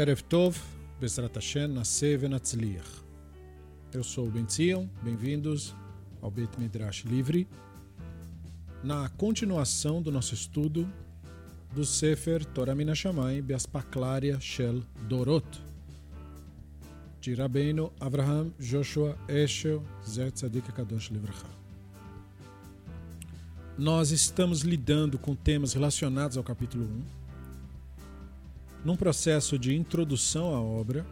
Erev Tov, Bezrat Hashem, Naseh Venatzliach. Eu sou o Ben Zion, bem-vindos ao Bet Midrash Livre. Na continuação do nosso estudo do Sefer Torah Minashamayim Beaspaklaria Shel Dorot, de Rabbeinu Avraham Joshua Eshel Zer Tzadik Kadosh Livracha. Nós estamos lidando com temas relacionados ao capítulo 1, num processo de introdução à obra,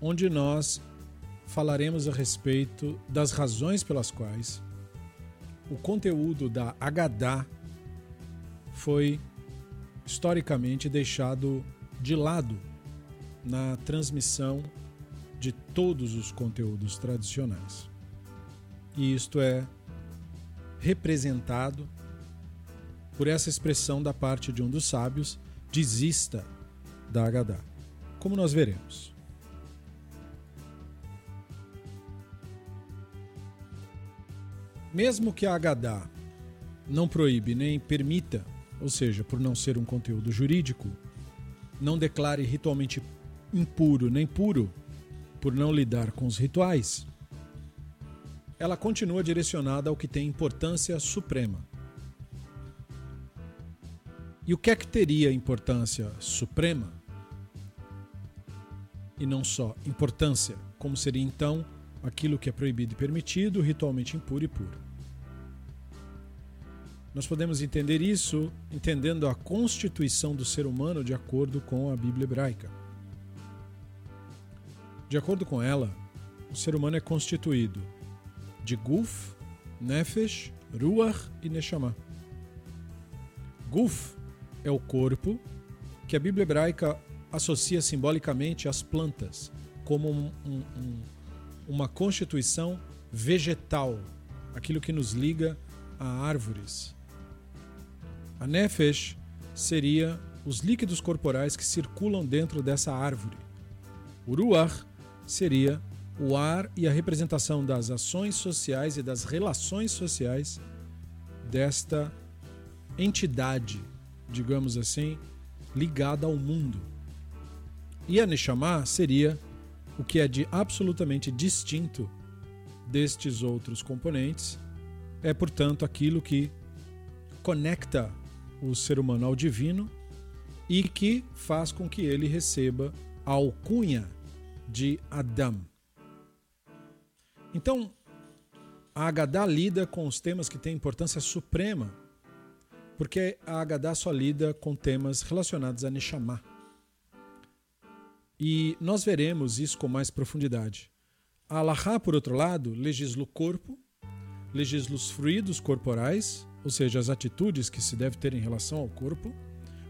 onde nós falaremos a respeito das razões pelas quais o conteúdo da Haggadah foi historicamente deixado de lado na transmissão de todos os conteúdos tradicionais. E isto é representado por essa expressão da parte de um dos sábios: desista da Haggadah. Como nós veremos. Mesmo que a Haggadah não proíbe nem permita, ou seja, por não ser um conteúdo jurídico, não declare ritualmente impuro nem puro por não lidar com os rituais, ela continua direcionada ao que tem importância suprema. E o que é que teria importância suprema? E não só importância, como seria então aquilo que é proibido e permitido, ritualmente impuro e puro. Nós podemos entender isso entendendo a constituição do ser humano de acordo com a Bíblia hebraica. De acordo com ela, o ser humano é constituído de Guf, Nefesh, Ruach e Neshama. Guf é o corpo que a Bíblia hebraica associa simbolicamente às plantas, como um, um, um uma constituição vegetal, aquilo que nos liga a árvores. A nefesh seria os líquidos corporais que circulam dentro dessa árvore. O ruach seria o ar e a representação das ações sociais e das relações sociais desta entidade, digamos assim, ligada ao mundo. E a Neshama seria o que é de absolutamente distinto destes outros componentes é, portanto, aquilo que conecta o ser humano ao divino e que faz com que ele receba a alcunha de Adam. Então, a Agadá lida com os temas que têm importância suprema, porque a Agadá só lida com temas relacionados a Neshama. E nós veremos isso com mais profundidade. A Allahá, por outro lado, legisla o corpo, legisla os fluidos corporais, ou seja, as atitudes que se deve ter em relação ao corpo,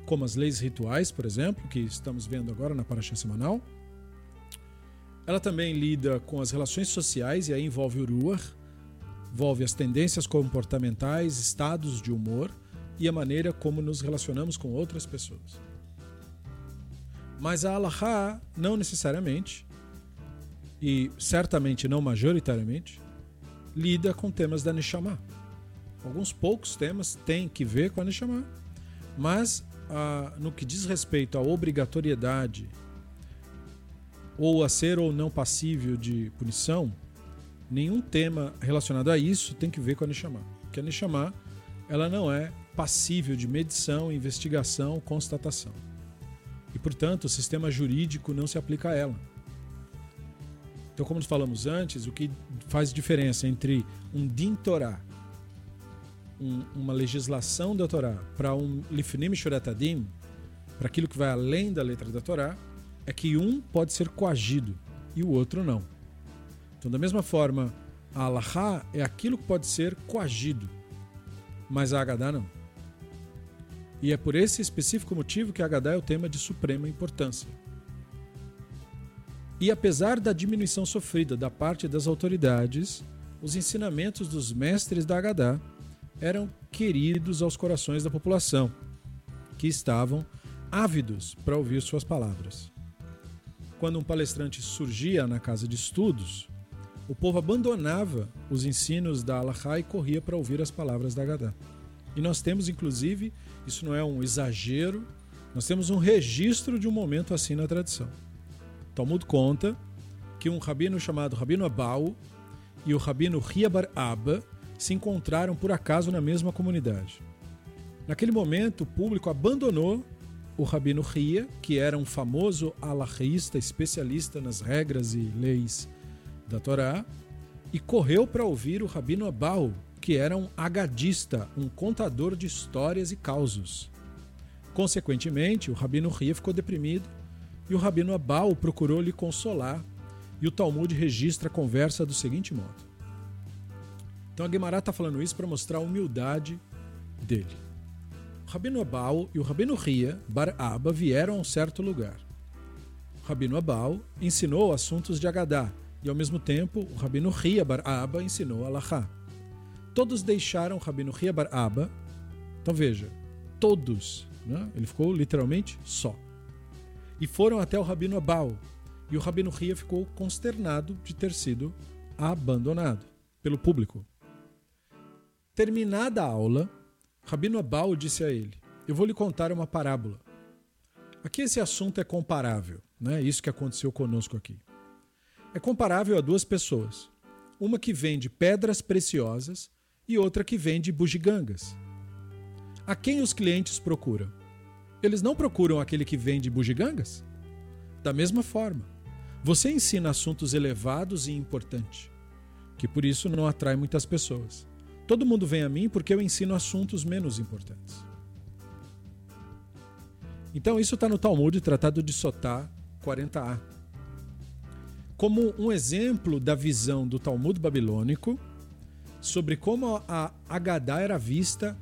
como as leis rituais, por exemplo, que estamos vendo agora na Paraxá Semanal. Ela também lida com as relações sociais e aí envolve o Ruach, envolve as tendências comportamentais, estados de humor e a maneira como nos relacionamos com outras pessoas. Mas a Allahá não necessariamente, e certamente não majoritariamente, lida com temas da Neshama. Alguns poucos temas têm que ver com a Neshama, mas ah, no que diz respeito à obrigatoriedade ou a ser ou não passível de punição, nenhum tema relacionado a isso tem que ver com a Neshama. Porque a Neshama ela não é passível de medição, investigação, constatação e, portanto, o sistema jurídico não se aplica a ela. Então, como falamos antes, o que faz diferença entre um din Torah, um, uma legislação da Torá, para um lifnim shuratadim, para aquilo que vai além da letra da Torá, é que um pode ser coagido e o outro não. Então, da mesma forma, a Allahá é aquilo que pode ser coagido, mas a Agadá não. E é por esse específico motivo que Agadá é o tema de suprema importância. E apesar da diminuição sofrida da parte das autoridades, os ensinamentos dos mestres da Agadá eram queridos aos corações da população, que estavam ávidos para ouvir suas palavras. Quando um palestrante surgia na casa de estudos, o povo abandonava os ensinos da Allahá e corria para ouvir as palavras da Agadá. E nós temos, inclusive, isso não é um exagero, Nós temos um registro de um momento assim na tradição. Talmud conta que um rabino chamado Rabino Abau e o rabino Riabar Abba se encontraram por acaso na mesma comunidade. Naquele momento, o público abandonou o rabino Ria, que era um famoso alahista especialista nas regras e leis da Torá, e correu para ouvir o rabino Abau, que era um agadista, um contador de histórias e causos. Consequentemente, o rabino Ria ficou deprimido e o rabino Abau procurou lhe consolar, e o Talmud registra a conversa do seguinte modo. Então a Guemará está falando isso para mostrar a humildade dele. O Rabino Abau e o Rabino Ria, Bar Abba, vieram a um certo lugar. O Rabino Abau ensinou assuntos de Agadá, e ao mesmo tempo o Rabino Ria Bar Abba ensinou Alahá. Todos deixaram o Rabino Ria Bar Abba. Então veja, todos. Né? Ele ficou literalmente só. E foram até o Rabino Abau. E o Rabino Ria ficou consternado de ter sido abandonado pelo público. Terminada a aula, Rabino Abau disse a ele: Eu vou lhe contar uma parábola. Aqui esse assunto é comparável, né? Isso que aconteceu conosco aqui. É comparável a duas pessoas. Uma que vende pedras preciosas e outra que vende bugigangas. A quem os clientes procuram? Eles não procuram aquele que vende bugigangas? Da mesma forma, você ensina assuntos elevados e importantes, que por isso não atrai muitas pessoas. Todo mundo vem a mim porque eu ensino assuntos menos importantes. Então, isso está no Talmud, Tratado de Sotá 40a. Como um exemplo da visão do Talmud babilônico sobre como a Agadá era vista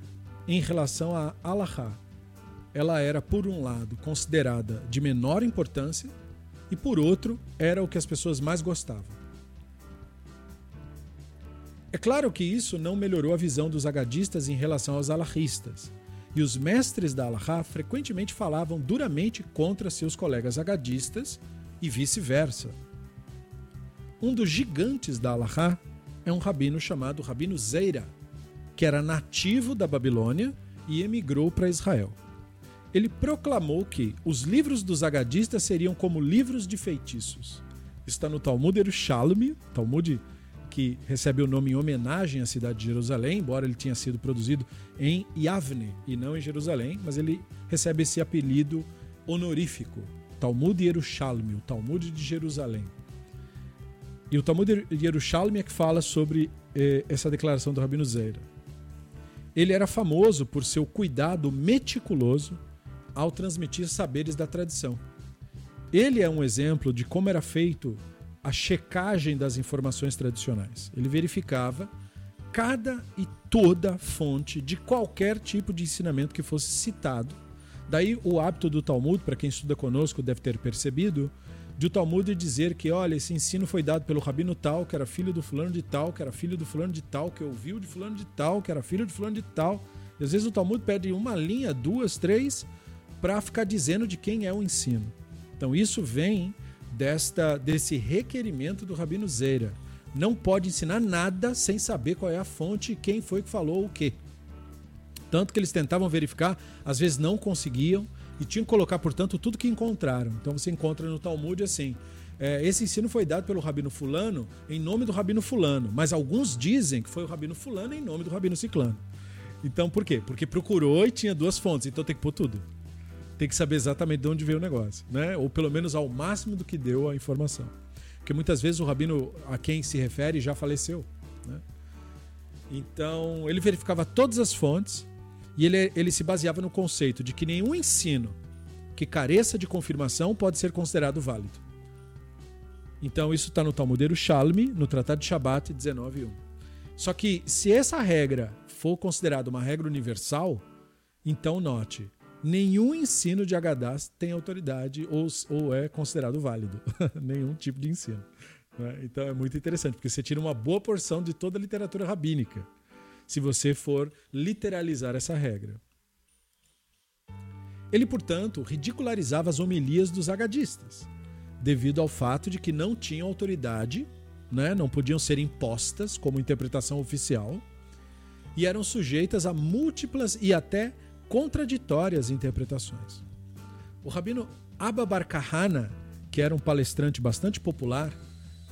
em relação a Alahá. Ela era, por um lado, considerada de menor importância e, por outro, era o que as pessoas mais gostavam. É claro que isso não melhorou a visão dos agadistas em relação aos alahistas, e os mestres da Alahá frequentemente falavam duramente contra seus colegas agadistas e vice-versa. Um dos gigantes da Alahá é um rabino chamado Rabino Zeira, que era nativo da Babilônia e emigrou para Israel. Ele proclamou que os livros dos agadistas seriam como livros de feitiços. Está no Talmud Yerushalmi, Talmud que recebe o nome em homenagem à cidade de Jerusalém, embora ele tenha sido produzido em Yavne e não em Jerusalém, mas ele recebe esse apelido honorífico, Talmud Yerushalmi, o Talmud de Jerusalém. E o Talmud Yerushalmi é que fala sobre eh, essa declaração do Rabino Zeira. Ele era famoso por seu cuidado meticuloso ao transmitir saberes da tradição. Ele é um exemplo de como era feito a checagem das informações tradicionais. Ele verificava cada e toda fonte de qualquer tipo de ensinamento que fosse citado. Daí o hábito do Talmud, para quem estuda conosco deve ter percebido, de o Talmud dizer que, olha, esse ensino foi dado pelo rabino tal, que era filho do fulano de tal, que era filho do fulano de tal, que ouviu de fulano de tal, que era filho de fulano de tal. E às vezes o Talmud pede uma linha, duas, três, para ficar dizendo de quem é o ensino. Então isso vem desta desse requerimento do Rabino Zeira. Não pode ensinar nada sem saber qual é a fonte e quem foi que falou o quê. Tanto que eles tentavam verificar, às vezes não conseguiam e tinham que colocar, portanto, tudo que encontraram. Então você encontra no Talmud assim: é, esse ensino foi dado pelo Rabino Fulano em nome do Rabino Fulano, mas alguns dizem que foi o Rabino Fulano em nome do Rabino Ciclano. Então por quê? Porque procurou e tinha duas fontes, então tem que pôr tudo tem que saber exatamente de onde veio o negócio, né? Ou pelo menos ao máximo do que deu a informação. Porque muitas vezes o rabino a quem se refere já faleceu, né? Então, ele verificava todas as fontes e ele, ele se baseava no conceito de que nenhum ensino que careça de confirmação pode ser considerado válido. Então, isso está no Talmudeiro Shalmi, no Tratado de Shabat 19.1. Só que, se essa regra for considerada uma regra universal, então note, nenhum ensino de Hadass tem autoridade ou, ou é considerado válido. nenhum tipo de ensino. Né? Então é muito interessante, porque você tira uma boa porção de toda a literatura rabínica, se você for literalizar essa regra. Ele, portanto, ridicularizava as homilias dos agadistas, devido ao fato de que não tinham autoridade, né? não podiam ser impostas como interpretação oficial, e eram sujeitas a múltiplas e até contraditórias interpretações. O rabino Abba Bar Kahana, que era um palestrante bastante popular,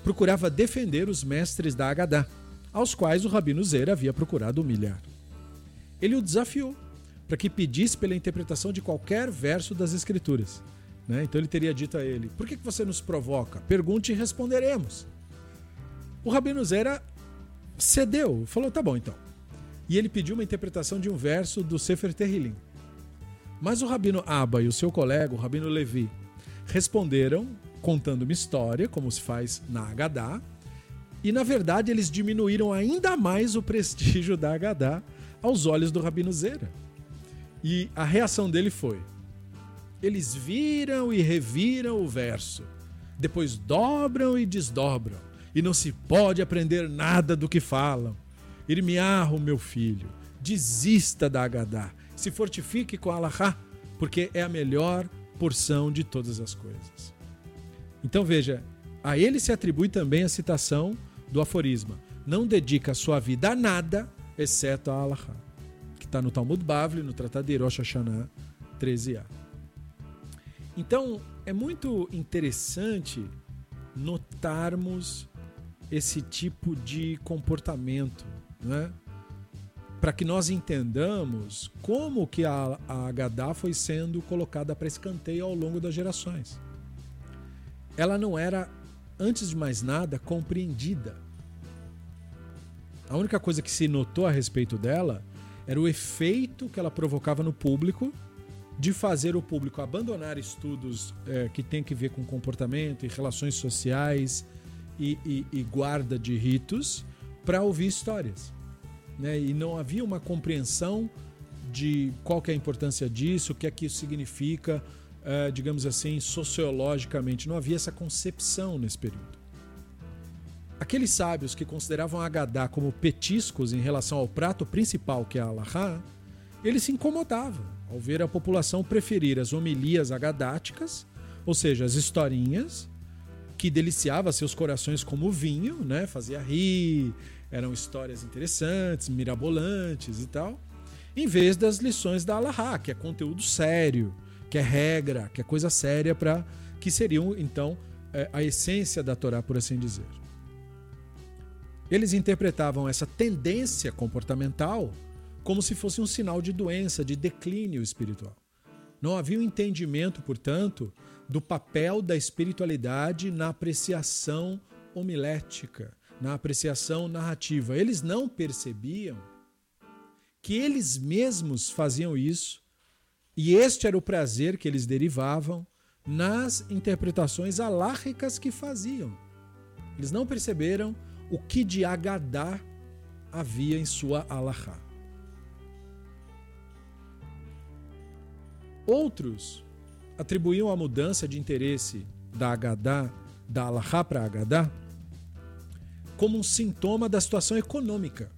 procurava defender os mestres da Agadá, aos quais o rabino Zer havia procurado humilhar. Ele o desafiou para que pedisse pela interpretação de qualquer verso das Escrituras. Né? Então ele teria dito a ele: Por que você nos provoca? Pergunte e responderemos. O rabino Zera cedeu, falou: Tá bom então. E ele pediu uma interpretação de um verso do Sefer Terrilim. Mas o rabino Abba e o seu colega, o rabino Levi, responderam contando uma história, como se faz na Agadá, e na verdade eles diminuíram ainda mais o prestígio da Agadá aos olhos do rabino Zera. E a reação dele foi: eles viram e reviram o verso, depois dobram e desdobram, e não se pode aprender nada do que falam. Irmiarro, meu filho, desista da Agadá, se fortifique com Allahá, porque é a melhor porção de todas as coisas. Então veja, a ele se atribui também a citação do aforisma: não dedica sua vida a nada exceto a Allahá, que está no Talmud Bavli, no Tratado de Rosh Hashanah 13a. Então, é muito interessante notarmos esse tipo de comportamento, né? para que nós entendamos como que a, a Agadá foi sendo colocada para escanteio ao longo das gerações. Ela não era, antes de mais nada, compreendida. A única coisa que se notou a respeito dela era o efeito que ela provocava no público de fazer o público abandonar estudos é, que tem que ver com comportamento e relações sociais e, e, e guarda de ritos para ouvir histórias. Né? E não havia uma compreensão de qual é a importância disso, o que é que isso significa, é, digamos assim, sociologicamente. Não havia essa concepção nesse período. Aqueles sábios que consideravam a Agadá como petiscos em relação ao prato principal, que é a Allahá, eles se incomodavam ao ver a população preferir as homilias agadáticas, ou seja, as historinhas, que deliciava seus corações como vinho, né? fazia rir, eram histórias interessantes, mirabolantes e tal, em vez das lições da Allahá, que é conteúdo sério, que é regra, que é coisa séria para que seriam então é, a essência da Torá, por assim dizer. Eles interpretavam essa tendência comportamental como se fosse um sinal de doença, de declínio espiritual. Não havia um entendimento, portanto, do papel da espiritualidade na apreciação homilética, na apreciação narrativa. Eles não percebiam que eles mesmos faziam isso e este era o prazer que eles derivavam nas interpretações alárricas que faziam. Eles não perceberam o que de Agadá havia em sua alahá. Outros atribuíam a mudança de interesse da Agadá, da Alahá para Agadá, como um sintoma da situação econômica.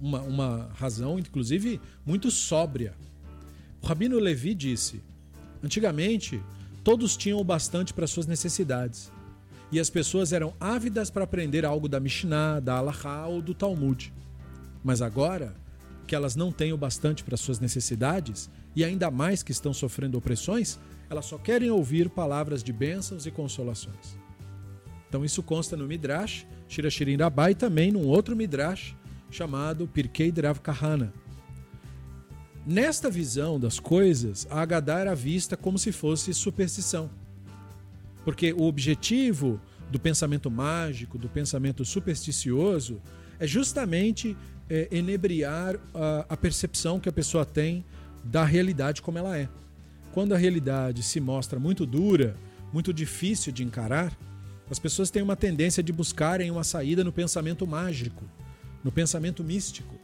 Uma, uma razão, inclusive, muito sóbria. O Rabino Levi disse: antigamente, todos tinham o bastante para suas necessidades. E as pessoas eram ávidas para aprender algo da Mishnah, da Alahá ou do Talmud. Mas agora, que elas não têm o bastante para suas necessidades, e ainda mais que estão sofrendo opressões, elas só querem ouvir palavras de bênçãos e consolações. Então isso consta no Midrash, Shirashirim Rabai, também num outro Midrash chamado Pirkei Drav Kahana. Nesta visão das coisas, a Agadá era vista como se fosse superstição. Porque o objetivo do pensamento mágico, do pensamento supersticioso, é justamente é, enebriar a, a percepção que a pessoa tem da realidade como ela é. Quando a realidade se mostra muito dura, muito difícil de encarar, as pessoas têm uma tendência de buscarem uma saída no pensamento mágico, no pensamento místico.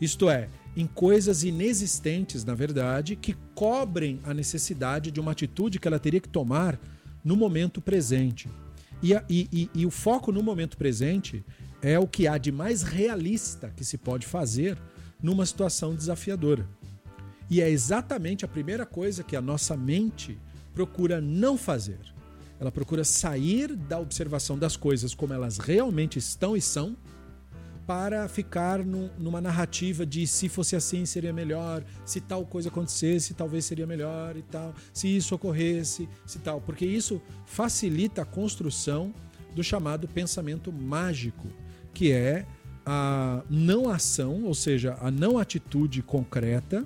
Isto é, em coisas inexistentes, na verdade, que cobrem a necessidade de uma atitude que ela teria que tomar no momento presente. E, a, e, e, e o foco no momento presente é o que há de mais realista que se pode fazer numa situação desafiadora. E é exatamente a primeira coisa que a nossa mente procura não fazer. Ela procura sair da observação das coisas como elas realmente estão e são, para ficar numa narrativa de se fosse assim seria melhor, se tal coisa acontecesse talvez seria melhor e tal, se isso ocorresse, se tal, porque isso facilita a construção do chamado pensamento mágico, que é a não ação, ou seja, a não atitude concreta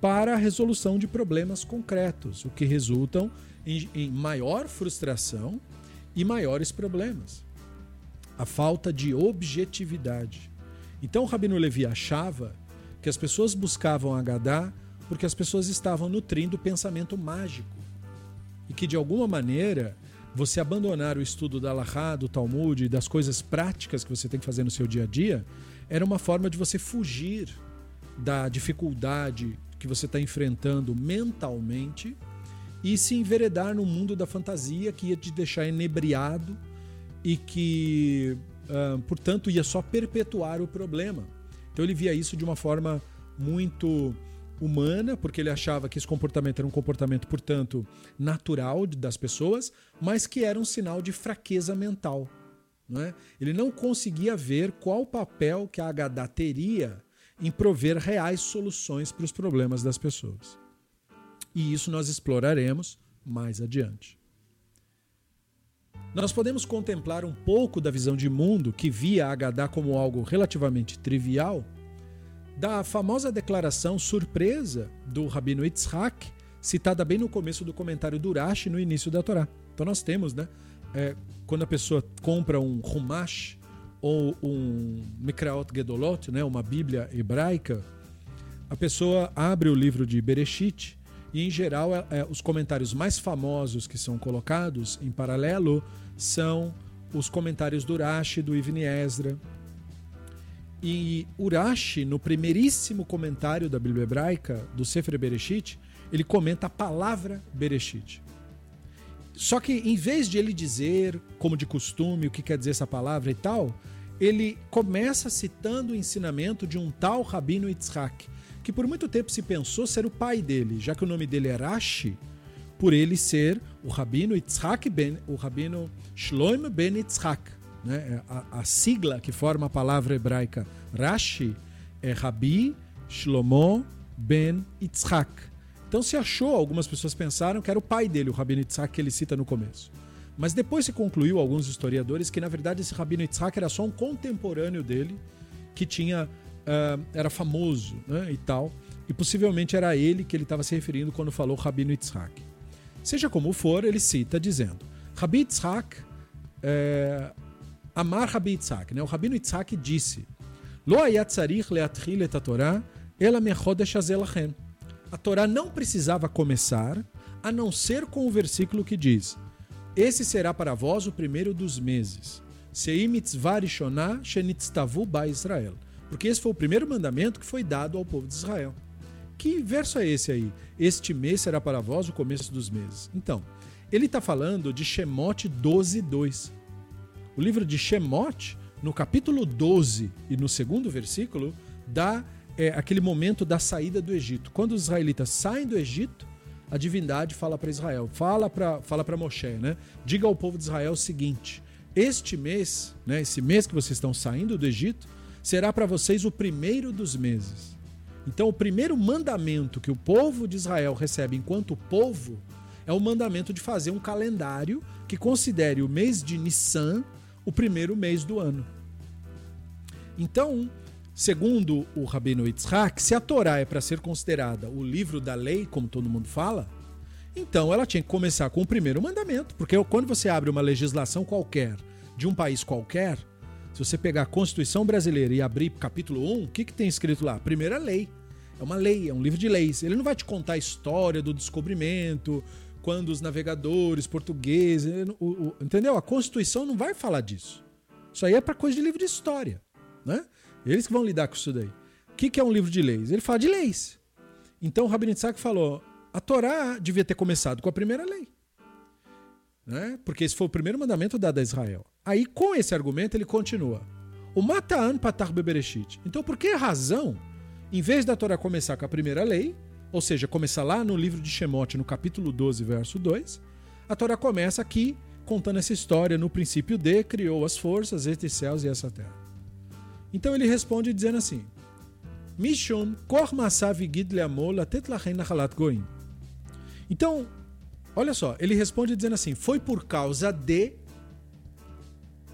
para a resolução de problemas concretos, o que resultam em, em maior frustração e maiores problemas a falta de objetividade. Então o Rabino Levi achava que as pessoas buscavam Agadá porque as pessoas estavam nutrindo o pensamento mágico e que de alguma maneira você abandonar o estudo da Allahá, do Talmud e das coisas práticas que você tem que fazer no seu dia a dia era uma forma de você fugir da dificuldade que você está enfrentando mentalmente e se enveredar no mundo da fantasia que ia te deixar enebriado e que, uh, portanto, ia só perpetuar o problema. Então ele via isso de uma forma muito humana, porque ele achava que esse comportamento era um comportamento, portanto, natural das pessoas, mas que era um sinal de fraqueza mental. Não é? Ele não conseguia ver qual papel que a Haggadah teria em prover reais soluções para os problemas das pessoas. E isso nós exploraremos mais adiante. Nós podemos contemplar um pouco da visão de mundo que via Agadá como algo relativamente trivial, da famosa declaração surpresa do Rabino Yitzhak, citada bem no começo do comentário do no início da Torá. Então nós temos, né, é, quando a pessoa compra um Humash ou um Mikraot Gedolot, né, uma Bíblia hebraica, a pessoa abre o livro de Bereshit e, em geral, é, é, os comentários mais famosos que são colocados em paralelo são os comentários do Urashi, do Ivni Esdra. E Urashi, no primeiríssimo comentário da Bíblia Hebraica, do Sefer Bereshit, ele comenta a palavra Bereshit. Só que em vez de ele dizer, como de costume, o que quer dizer essa palavra e tal, ele começa citando o ensinamento de um tal Rabino Yitzhak, que por muito tempo se pensou ser o pai dele, já que o nome dele é Rashi, por ele ser o Rabino Yitzhak ben, o Rabino Shloim ben Yitzhak. Né? É a, a, sigla que forma a palavra hebraica Rashi é Rabi Shlomo ben Yitzhak. Então se achou, algumas pessoas pensaram que era o pai dele, o Rabino Yitzhak, que ele cita no começo. Mas depois se concluiu, alguns historiadores, que na verdade esse Rabino Yitzhak era só um contemporâneo dele, que tinha uh, era famoso né, e tal. E possivelmente era ele que ele estava se referindo quando falou Rabino Yitzhak. Seja como for, ele cita dizendo: Rabi Yitzhak, é, Amar Rabi Yitzhak, né? o Rabino Yitzhak disse: Lo ayatzarich et Torá. A Torá não precisava começar a não ser com o versículo que diz: Esse será para vós o primeiro dos meses. Ba Israel. Porque esse foi o primeiro mandamento que foi dado ao povo de Israel. Que verso é esse aí? Este mês será para vós o começo dos meses. Então, ele está falando de Shemot 12, 2. O livro de Shemot, no capítulo 12 e no segundo versículo, dá é, aquele momento da saída do Egito. Quando os israelitas saem do Egito, a divindade fala para Israel, fala para fala Moshe, né? Diga ao povo de Israel o seguinte: Este mês, né, esse mês que vocês estão saindo do Egito, será para vocês o primeiro dos meses. Então, o primeiro mandamento que o povo de Israel recebe enquanto povo é o mandamento de fazer um calendário que considere o mês de Nissan o primeiro mês do ano. Então, segundo o Rabino Yitzhak, se a Torá é para ser considerada o livro da lei, como todo mundo fala, então ela tinha que começar com o primeiro mandamento, porque quando você abre uma legislação qualquer de um país qualquer, se você pegar a Constituição Brasileira e abrir capítulo 1, o que, que tem escrito lá? Primeira lei. É uma lei, é um livro de leis. Ele não vai te contar a história do descobrimento, quando os navegadores portugueses. O, o, entendeu? A Constituição não vai falar disso. Isso aí é para coisa de livro de história. Né? Eles que vão lidar com isso daí. O que, que é um livro de leis? Ele fala de leis. Então o Rabino falou: a Torá devia ter começado com a primeira lei. Né? Porque esse foi o primeiro mandamento dado a Israel. Aí, com esse argumento, ele continua. O Mataan Patar Bebereshit. Então, por que razão, em vez da Torá começar com a primeira lei, ou seja, começar lá no livro de Shemot, no capítulo 12, verso 2, a Torá começa aqui contando essa história. No princípio de, criou as forças, estes céus e essa terra. Então ele responde dizendo assim: Mishum goim. Então, olha só, ele responde dizendo assim: foi por causa de.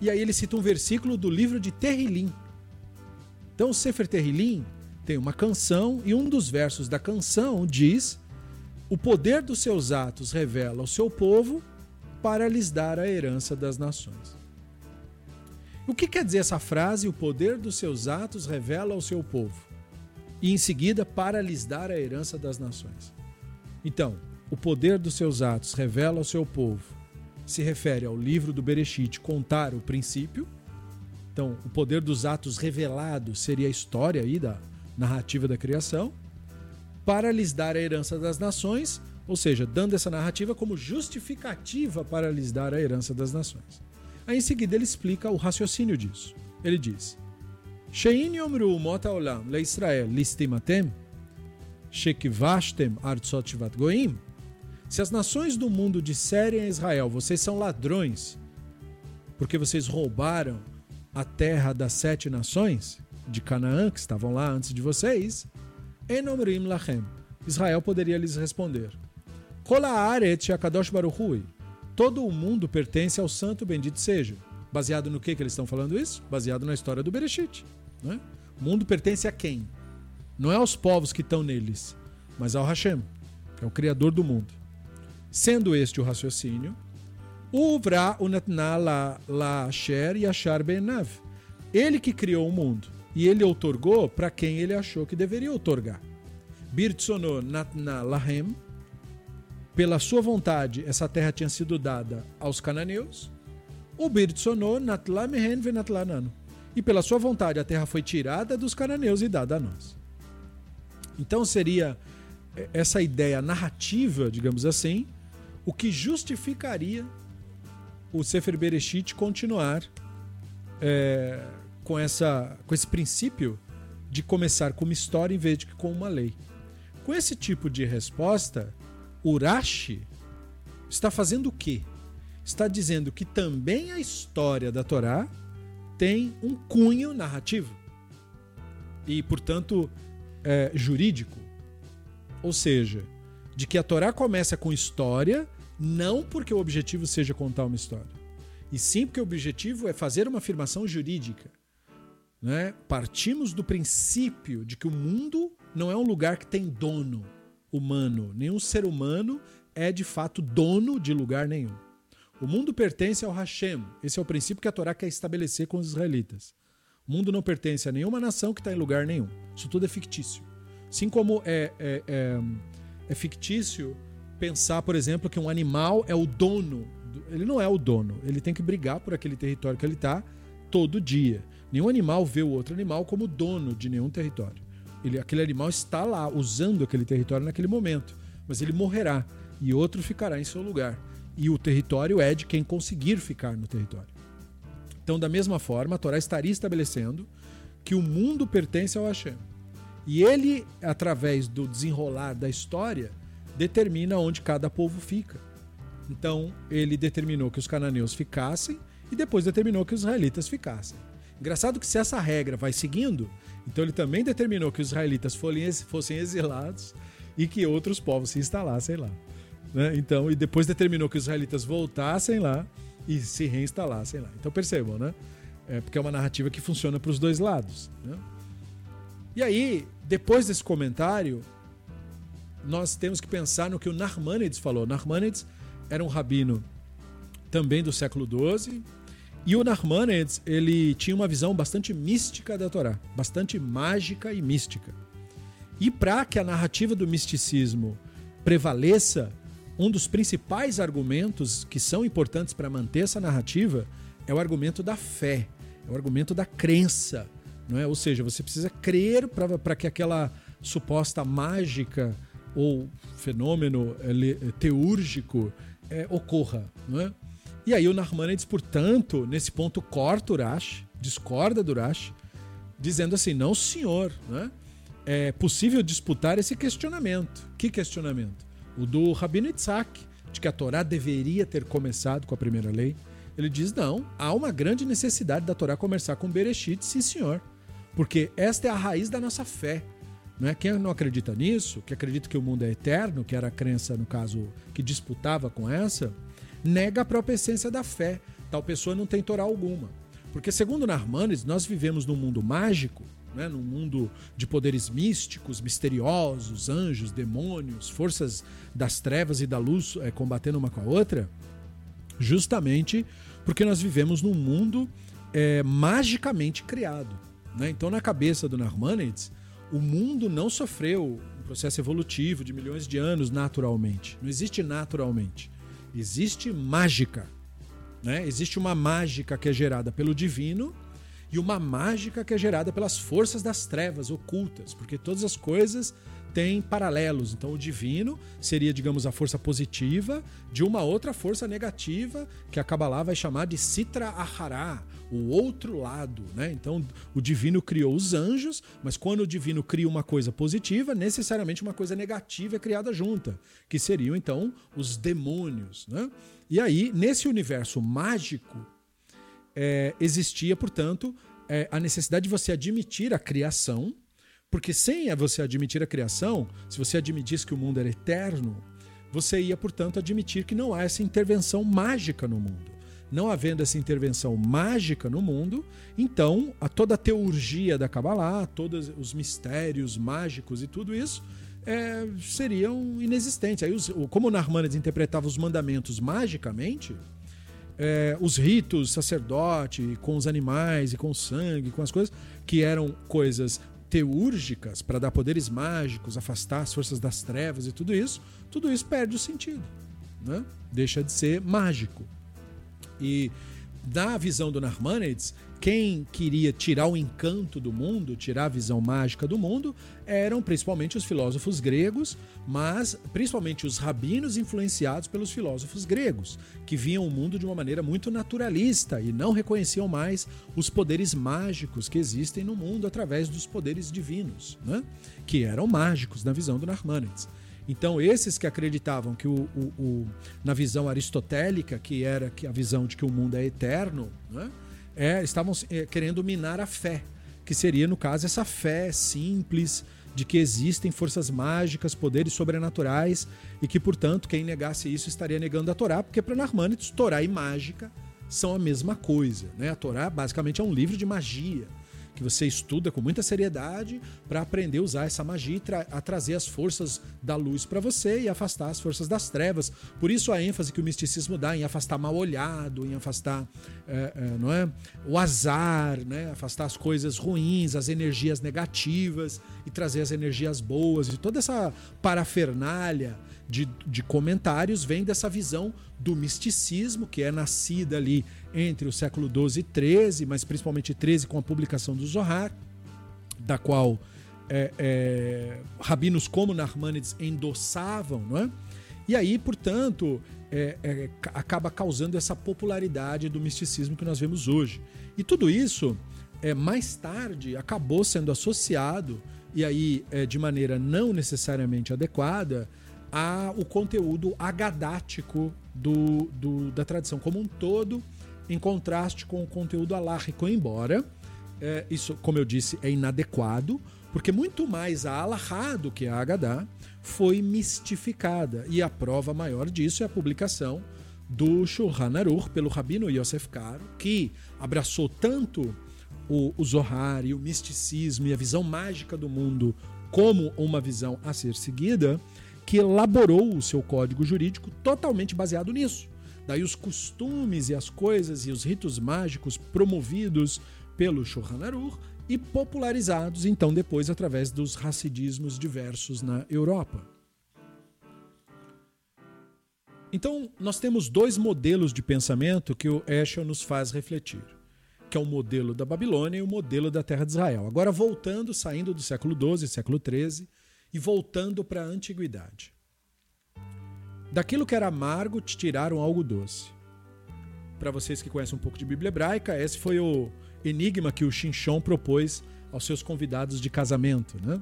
E aí ele cita um versículo do livro de Terrilim. Então, o Sefer Terrilim tem uma canção e um dos versos da canção diz: O poder dos seus atos revela ao seu povo para lhes dar a herança das nações. O que quer dizer essa frase? O poder dos seus atos revela ao seu povo. E em seguida, para lhes dar a herança das nações. Então, o poder dos seus atos revela ao seu povo. Se refere ao livro do Bereshit contar o princípio. Então, o poder dos atos revelados seria a história aí da narrativa da criação. Para lhes dar a herança das nações, ou seja, dando essa narrativa como justificativa para lhes dar a herança das nações. Aí em seguida ele explica o raciocínio disso. Ele diz: Shein yomru mot haolam le Israel listimatem shekivashtem artsot goim se as nações do mundo disserem a Israel: vocês são ladrões, porque vocês roubaram a terra das sete nações de Canaã, que estavam lá antes de vocês, enomrim lachem. Israel poderia lhes responder: Todo o mundo pertence ao santo bendito seja. Baseado no que, que eles estão falando isso? Baseado na história do Bereshit. Né? O mundo pertence a quem? Não é aos povos que estão neles, mas ao Hashem, que é o Criador do mundo. Sendo este o raciocínio, Uvra unatna la, la asher yashar benav. Ele que criou o mundo e ele outorgou para quem ele achou que deveria outorgar. Birtsono natna lahem. Pela sua vontade, essa terra tinha sido dada aos cananeus. O Birtsono natla mehen venatlanano. E pela sua vontade, a terra foi tirada dos cananeus e dada a nós. Então seria essa ideia narrativa, digamos assim, o que justificaria o Sefer Bereshit continuar é, com, essa, com esse princípio de começar com uma história em vez de com uma lei. Com esse tipo de resposta, Urashi está fazendo o quê? Está dizendo que também a história da Torá tem um cunho narrativo e, portanto, é, jurídico. Ou seja, de que a Torá começa com história, não porque o objetivo seja contar uma história, e sim porque o objetivo é fazer uma afirmação jurídica. Né? Partimos do princípio de que o mundo não é um lugar que tem dono humano. Nenhum ser humano é de fato dono de lugar nenhum. O mundo pertence ao Hashem. Esse é o princípio que a Torá quer estabelecer com os israelitas. O mundo não pertence a nenhuma nação que está em lugar nenhum. Isso tudo é fictício. Assim como é, é, é é fictício pensar, por exemplo, que um animal é o dono. Ele não é o dono. Ele tem que brigar por aquele território que ele está todo dia. Nenhum animal vê o outro animal como dono de nenhum território. Ele, aquele animal está lá usando aquele território naquele momento, mas ele morrerá e outro ficará em seu lugar. E o território é de quem conseguir ficar no território. Então, da mesma forma, a Torá estaria estabelecendo que o mundo pertence ao Hashem. E ele, através do desenrolar da história, determina onde cada povo fica. Então, ele determinou que os cananeus ficassem e depois determinou que os israelitas ficassem. Engraçado que se essa regra vai seguindo, então ele também determinou que os israelitas fossem exilados e que outros povos se instalassem lá. Né? Então, e depois determinou que os israelitas voltassem lá e se reinstalassem lá. Então percebam, né? É porque é uma narrativa que funciona para os dois lados. Né? E aí, depois desse comentário, nós temos que pensar no que o Narmanides falou. Narmanides era um rabino também do século XII, e o Narmanides ele tinha uma visão bastante mística da Torá, bastante mágica e mística. E para que a narrativa do misticismo prevaleça, um dos principais argumentos que são importantes para manter essa narrativa é o argumento da fé, é o argumento da crença. Não é? Ou seja, você precisa crer para que aquela suposta mágica ou fenômeno é, teúrgico é, ocorra. Não é? E aí o Narmanides, portanto, nesse ponto corta Urash, discorda do Urash, dizendo assim, não senhor, né? é possível disputar esse questionamento. Que questionamento? O do Rabino Itzhak, de que a Torá deveria ter começado com a primeira lei. Ele diz, não, há uma grande necessidade da Torá começar com Bereshit, sim senhor. Porque esta é a raiz da nossa fé. Né? Quem não acredita nisso, que acredita que o mundo é eterno, que era a crença, no caso, que disputava com essa, nega a própria essência da fé. Tal pessoa não tem Torá alguma. Porque, segundo Narmanes, nós vivemos num mundo mágico, né? num mundo de poderes místicos, misteriosos, anjos, demônios, forças das trevas e da luz é, combatendo uma com a outra, justamente porque nós vivemos num mundo é, magicamente criado. Né? Então, na cabeça do Narmanides, o mundo não sofreu um processo evolutivo de milhões de anos naturalmente. Não existe naturalmente. Existe mágica. Né? Existe uma mágica que é gerada pelo divino e uma mágica que é gerada pelas forças das trevas ocultas, porque todas as coisas têm paralelos. Então, o divino seria, digamos, a força positiva de uma outra força negativa que a Kabbalah vai chamar de Sitra Ahara, o outro lado. Né? Então, o divino criou os anjos, mas quando o divino cria uma coisa positiva, necessariamente uma coisa negativa é criada junta, que seriam então os demônios. Né? E aí, nesse universo mágico, é, existia, portanto, é, a necessidade de você admitir a criação porque sem você admitir a criação, se você admitisse que o mundo era eterno, você ia, portanto, admitir que não há essa intervenção mágica no mundo. Não havendo essa intervenção mágica no mundo, então a toda a teurgia da Kabbalah, todos os mistérios mágicos e tudo isso é, seriam inexistentes. Aí, os, como Narmanides interpretava os mandamentos magicamente, é, os ritos sacerdote com os animais e com o sangue, com as coisas, que eram coisas teúrgicas para dar poderes mágicos, afastar as forças das trevas e tudo isso, tudo isso perde o sentido, né? deixa de ser mágico. E na visão do Narmanides, quem queria tirar o encanto do mundo, tirar a visão mágica do mundo, eram principalmente os filósofos gregos, mas principalmente os rabinos influenciados pelos filósofos gregos, que viam o mundo de uma maneira muito naturalista e não reconheciam mais os poderes mágicos que existem no mundo através dos poderes divinos, né? que eram mágicos na visão do Narmanides. Então, esses que acreditavam que o, o, o, na visão aristotélica, que era que a visão de que o mundo é eterno, né? é, estavam é, querendo minar a fé, que seria, no caso, essa fé simples de que existem forças mágicas, poderes sobrenaturais e que, portanto, quem negasse isso estaria negando a Torá, porque para Narmanides, Torá e mágica são a mesma coisa. Né? A Torá basicamente é um livro de magia que você estuda com muita seriedade para aprender a usar essa magia e a trazer as forças da luz para você e afastar as forças das trevas. Por isso a ênfase que o misticismo dá em afastar mal olhado, em afastar é, é, não é? o azar, né? afastar as coisas ruins, as energias negativas e trazer as energias boas e toda essa parafernália de, de comentários vem dessa visão do misticismo que é nascida ali entre o século XII e XIII, mas principalmente XIII com a publicação do Zohar, da qual é, é, rabinos como Narmanides endossavam, não é? E aí, portanto, é, é, acaba causando essa popularidade do misticismo que nós vemos hoje. E tudo isso, é, mais tarde, acabou sendo associado, e aí é, de maneira não necessariamente adequada, ao conteúdo agadático do, do, da tradição como um todo, em contraste com o conteúdo alárrico, embora é, isso, como eu disse, é inadequado, porque muito mais a Alahá do que a Agadá foi mistificada. E a prova maior disso é a publicação do Shulchan Aruch pelo Rabino Yosef Karo, que abraçou tanto o, o Zohar e o misticismo e a visão mágica do mundo como uma visão a ser seguida, que elaborou o seu código jurídico totalmente baseado nisso. Daí os costumes e as coisas e os ritos mágicos promovidos pelo Shulchan Aruch e popularizados então depois através dos racidismos diversos na Europa. Então, nós temos dois modelos de pensamento que o Eshel nos faz refletir, que é o modelo da Babilônia e o modelo da Terra de Israel. Agora voltando, saindo do século XII, século XIII e voltando para a antiguidade. Daquilo que era amargo, te tiraram algo doce. Para vocês que conhecem um pouco de Bíblia hebraica, esse foi o enigma que o Shinshon propôs aos seus convidados de casamento, né?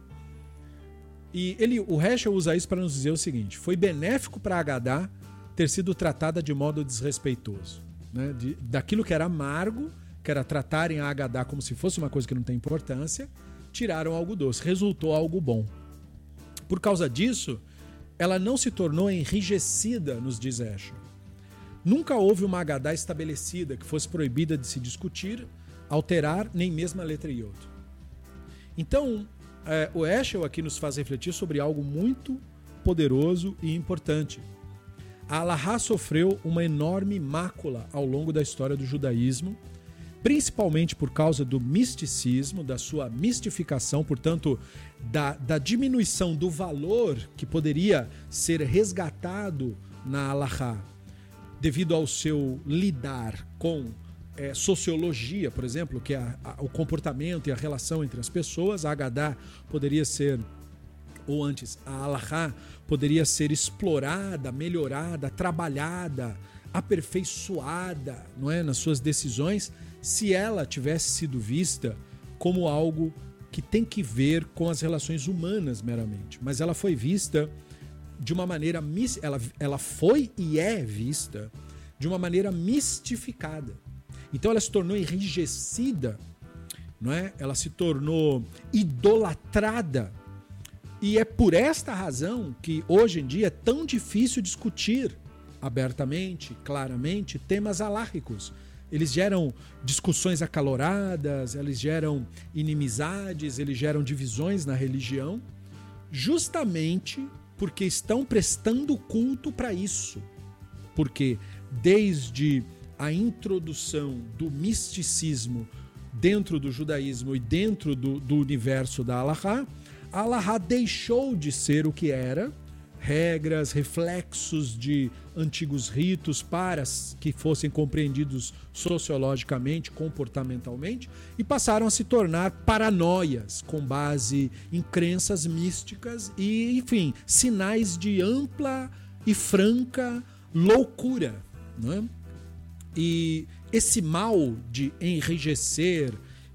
E ele, o Heschel usa isso para nos dizer o seguinte: foi benéfico para Agadá ter sido tratada de modo desrespeitoso, né? De, daquilo que era amargo, que era tratarem a Agadá como se fosse uma coisa que não tem importância, tiraram algo doce. Resultou algo bom. Por causa disso, ela não se tornou enrijecida, nos diz Escher. Nunca houve uma Agadá estabelecida que fosse proibida de se discutir, alterar, nem mesmo a letra Yod. Então, é, o Eschel aqui nos faz refletir sobre algo muito poderoso e importante. A Allahá sofreu uma enorme mácula ao longo da história do judaísmo, principalmente por causa do misticismo, da sua mistificação, portanto, da, da diminuição do valor que poderia ser resgatado na Allahá, devido ao seu lidar com é, sociologia, por exemplo, que é a, a, o comportamento e a relação entre as pessoas. A Agadá poderia ser, ou antes, a Allahá poderia ser explorada, melhorada, trabalhada, aperfeiçoada não é, nas suas decisões se ela tivesse sido vista como algo que tem que ver com as relações humanas meramente, mas ela foi vista de uma maneira ela, ela foi e é vista de uma maneira mistificada. Então ela se tornou enrijecida, não é? Ela se tornou idolatrada. E é por esta razão que hoje em dia é tão difícil discutir abertamente, claramente, temas alárricos eles geram discussões acaloradas, eles geram inimizades, eles geram divisões na religião, justamente porque estão prestando culto para isso. Porque desde a introdução do misticismo dentro do judaísmo e dentro do, do universo da Allahá, Allahá deixou de ser o que era regras, reflexos de antigos ritos para que fossem compreendidos sociologicamente, comportamentalmente, e passaram a se tornar paranoias com base em crenças místicas e, enfim, sinais de ampla e franca loucura. Né? E esse mal de enrijecer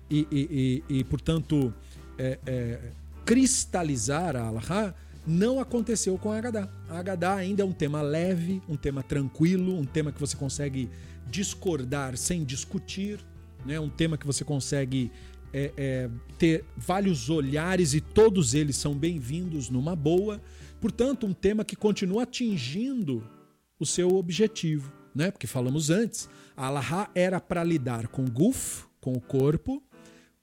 e, e, e, e portanto, é, é, cristalizar a Allah não aconteceu com a Agadá. A Agadá ainda é um tema leve, um tema tranquilo, um tema que você consegue discordar sem discutir, né? um tema que você consegue é, é, ter vários olhares e todos eles são bem-vindos numa boa. Portanto, um tema que continua atingindo o seu objetivo, né? Porque falamos antes, a Allahá era para lidar com Guf, com o corpo,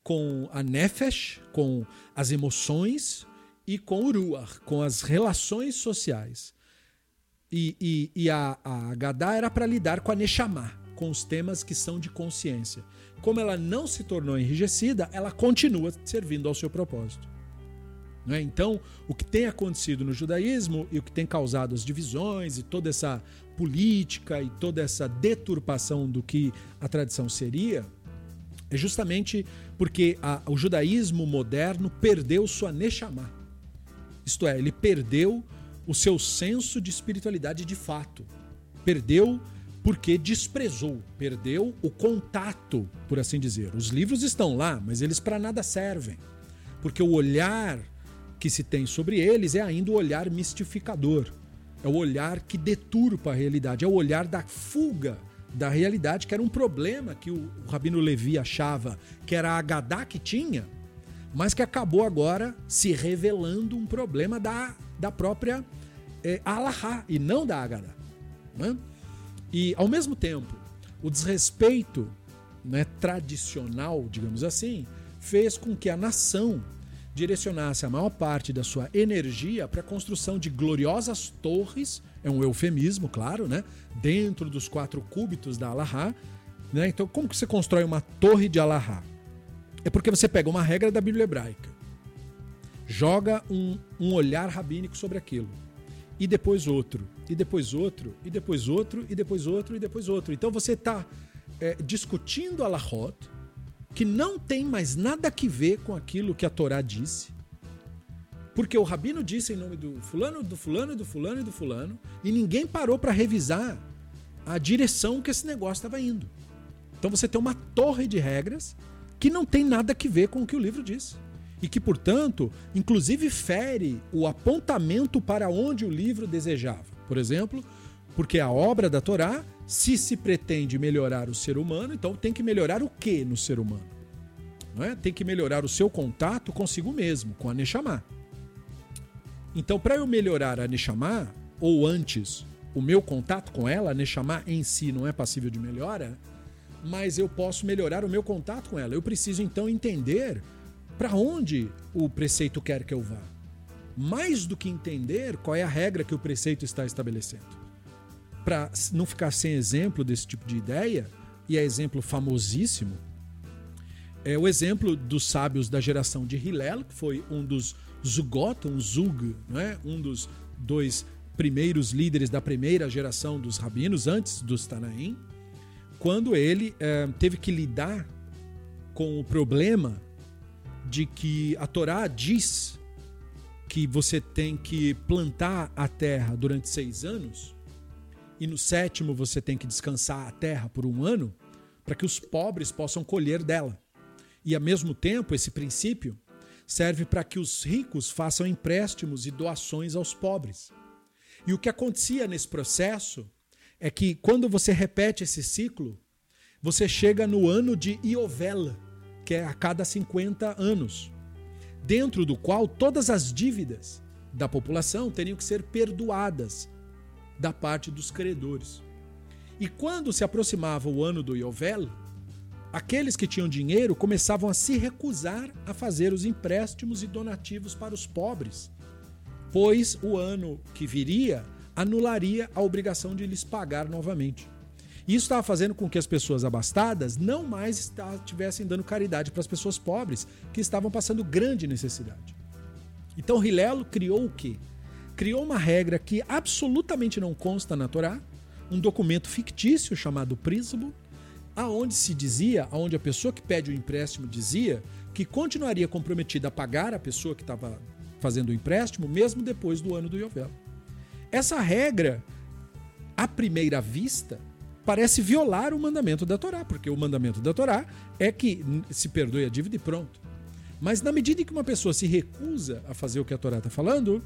com a Nefesh, com as emoções, e com o Ruach, com as relações sociais. E, e, e a, a era para lidar com a Neshama, com os temas que são de consciência. Como ela não se tornou enrijecida, ela continua servindo ao seu propósito. É? Então, o que tem acontecido no judaísmo e o que tem causado as divisões e toda essa política e toda essa deturpação do que a tradição seria, é justamente porque a, o judaísmo moderno perdeu sua Neshama isto é, ele perdeu o seu senso de espiritualidade de fato. Perdeu porque desprezou, perdeu o contato, por assim dizer. Os livros estão lá, mas eles para nada servem. Porque o olhar que se tem sobre eles é ainda o olhar mistificador. É o olhar que deturpa a realidade, é o olhar da fuga da realidade, que era um problema que o Rabino Levi achava que era a Agadá que tinha, mas que acabou agora se revelando um problema da, da própria é, Alahá e não da Agadá. Né? E, ao mesmo tempo, o desrespeito né, tradicional, digamos assim, fez com que a nação direcionasse a maior parte da sua energia para a construção de gloriosas torres, é um eufemismo, claro, né, dentro dos quatro cúbitos da Alahá. Né? Então, como que você constrói uma torre de Alahá? É porque você pega uma regra da Bíblia hebraica, joga um, um olhar rabínico sobre aquilo, e depois outro, e depois outro, e depois outro, e depois outro, e depois outro. Então você está é, discutindo a Lahot, que não tem mais nada que ver com aquilo que a Torá disse, porque o rabino disse em nome do fulano, do fulano, do fulano e do fulano, e ninguém parou para revisar a direção que esse negócio estava indo. Então você tem uma torre de regras que não tem nada que ver com o que o livro diz. E que, portanto, inclusive fere o apontamento para onde o livro desejava. Por exemplo, porque a obra da Torá Se se pretende melhorar o ser humano, então tem que melhorar o que no ser humano? É? Tem que melhorar o seu contato consigo mesmo, com a Neshama. Então, para eu melhorar a Neshama, ou antes, o meu contato com ela, a Neshama em si não é passível de melhora, mas eu posso melhorar o meu contato com ela. Eu preciso então entender para onde o preceito quer que eu vá. Mais do que entender qual é a regra que o preceito está estabelecendo. Para não ficar sem exemplo desse tipo de ideia, e é exemplo famosíssimo, é o exemplo dos sábios da geração de Hillel, que foi um dos Zugot, um Zug, é? um dos dois primeiros líderes da primeira geração dos rabinos, antes dos Tanaim, quando ele é, teve que lidar com o problema de que a Torá diz que você tem que plantar a terra durante seis anos e no sétimo você tem que descansar a terra por um ano para que os pobres possam colher dela. E ao mesmo tempo, esse princípio serve para que os ricos façam empréstimos e doações aos pobres. E o que acontecia nesse processo é que quando você repete esse ciclo, você chega no ano de Iovel, que é a cada 50 anos, dentro do qual todas as dívidas da população teriam que ser perdoadas da parte dos credores. E quando se aproximava o ano do Iovel, aqueles que tinham dinheiro começavam a se recusar a fazer os empréstimos e donativos para os pobres, pois o ano que viria anularia a obrigação de lhes pagar novamente. Isso estava fazendo com que as pessoas abastadas não mais estivessem dando caridade para as pessoas pobres, que estavam passando grande necessidade. Então Hilelo criou o quê? Criou uma regra que absolutamente não consta na Torá, um documento fictício chamado Príncipe, aonde se dizia, aonde a pessoa que pede o empréstimo dizia que continuaria comprometida a pagar a pessoa que estava fazendo o empréstimo mesmo depois do ano do Yovel. Essa regra, à primeira vista, parece violar o mandamento da Torá, porque o mandamento da Torá é que se perdoe a dívida e pronto. Mas na medida em que uma pessoa se recusa a fazer o que a Torá está falando,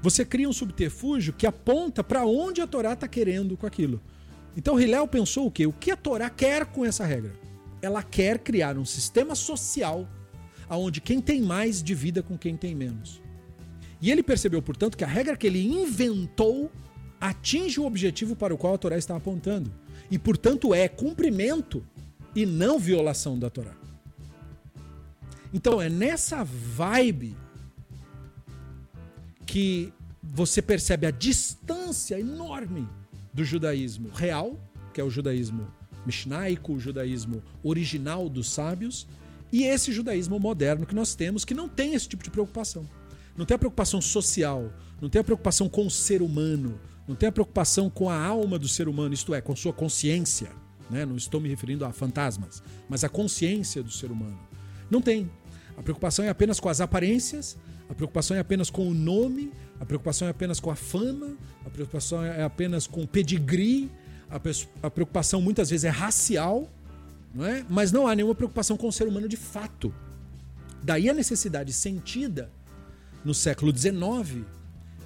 você cria um subterfúgio que aponta para onde a Torá está querendo com aquilo. Então Hillel pensou o quê? O que a Torá quer com essa regra? Ela quer criar um sistema social onde quem tem mais divida com quem tem menos. E ele percebeu, portanto, que a regra que ele inventou atinge o objetivo para o qual a Torá está apontando e, portanto, é cumprimento e não violação da Torá. Então é nessa vibe que você percebe a distância enorme do judaísmo real, que é o judaísmo mishnaico, o judaísmo original dos sábios, e esse judaísmo moderno que nós temos, que não tem esse tipo de preocupação. Não tem a preocupação social, não tem a preocupação com o ser humano, não tem a preocupação com a alma do ser humano, isto é, com sua consciência. Né? Não estou me referindo a fantasmas, mas a consciência do ser humano. Não tem. A preocupação é apenas com as aparências, a preocupação é apenas com o nome, a preocupação é apenas com a fama, a preocupação é apenas com o pedigree, a preocupação muitas vezes é racial, não é? mas não há nenhuma preocupação com o ser humano de fato. Daí a necessidade sentida no século XIX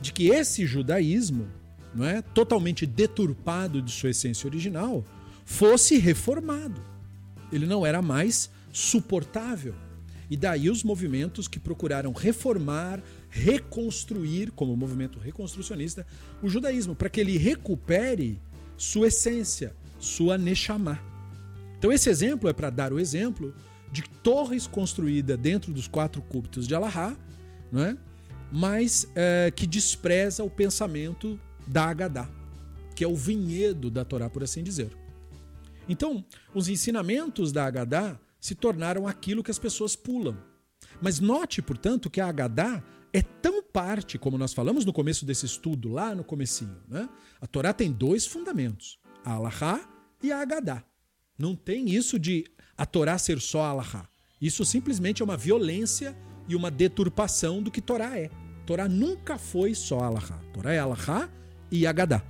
de que esse judaísmo não é, totalmente deturpado de sua essência original, fosse reformado. Ele não era mais suportável. E daí os movimentos que procuraram reformar, reconstruir, como o movimento reconstrucionista, o judaísmo, para que ele recupere sua essência, sua Neshama. Então esse exemplo é para dar o exemplo de torres construídas dentro dos quatro cúbitos de Allahá, é? Mas é, que despreza o pensamento da Agadá, que é o vinhedo da Torá, por assim dizer. Então, os ensinamentos da Agadá se tornaram aquilo que as pessoas pulam. Mas note, portanto, que a Agadá é tão parte, como nós falamos no começo desse estudo, lá no comecinho. Né? A Torá tem dois fundamentos, a Alahá e a Agadá. Não tem isso de a Torá ser só a Alahá. Isso simplesmente é uma violência e uma deturpação do que Torá é. Torá nunca foi só Alahá. Torá é Alahá e Agadá.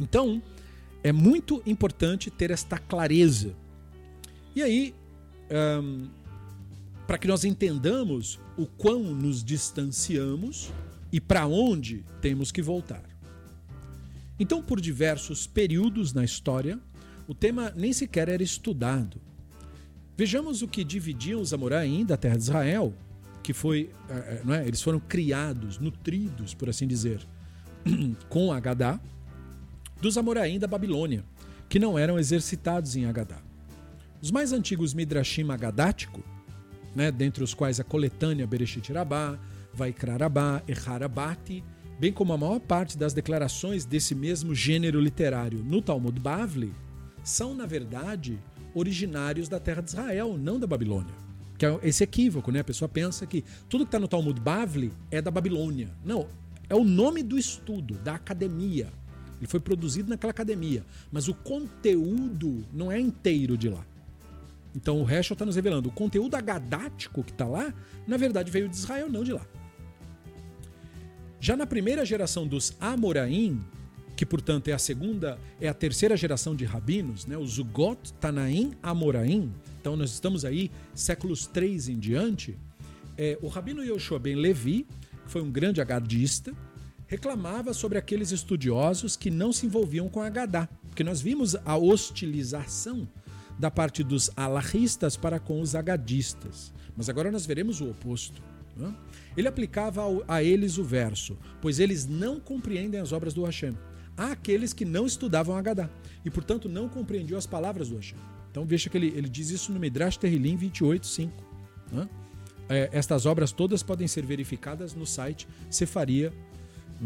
Então, é muito importante ter esta clareza. E aí, um, para que nós entendamos o quão nos distanciamos e para onde temos que voltar. Então, por diversos períodos na história, o tema nem sequer era estudado. Vejamos o que dividiam os Amoraim da terra de Israel, que foi, eh, eh, não é? eles foram criados, nutridos, por assim dizer, com Agadá, dos Amoraim da Babilônia, que não eram exercitados em Agadá. Os mais antigos Midrashim Agadático, né, dentre os quais a coletânea Bereshit Rabá, Vaikra Rabá, Echarabati, bem como a maior parte das declarações desse mesmo gênero literário no Talmud Bavli, são, na verdade, originários da terra de Israel, não da Babilônia. Que é esse equívoco, né? A pessoa pensa que tudo que está no Talmud Bavli é da Babilônia. Não, é o nome do estudo, da academia. Ele foi produzido naquela academia, mas o conteúdo não é inteiro de lá. Então o Heschel está nos revelando, o conteúdo agadático que está lá, na verdade veio de Israel, não de lá. Já na primeira geração dos Amoraim, que portanto é a segunda, é a terceira geração de rabinos, né, os Zugot, Tanaim, Amoraim, então nós estamos aí séculos 3 em diante, é, o rabino Yoshua Ben Levi, que foi um grande agadista, reclamava sobre aqueles estudiosos que não se envolviam com Agadá, porque nós vimos a hostilização da parte dos alahistas para com os agadistas. Mas agora nós veremos o oposto. Né? Ele aplicava a eles o verso, pois eles não compreendem as obras do Hashem. Há aqueles que não estudavam Agadá e, portanto, não compreendiam as palavras do Hashem. Então veja que ele, ele diz isso no Midrash Terrilim 28.5. Né? É, estas obras todas podem ser verificadas no site Cefaria,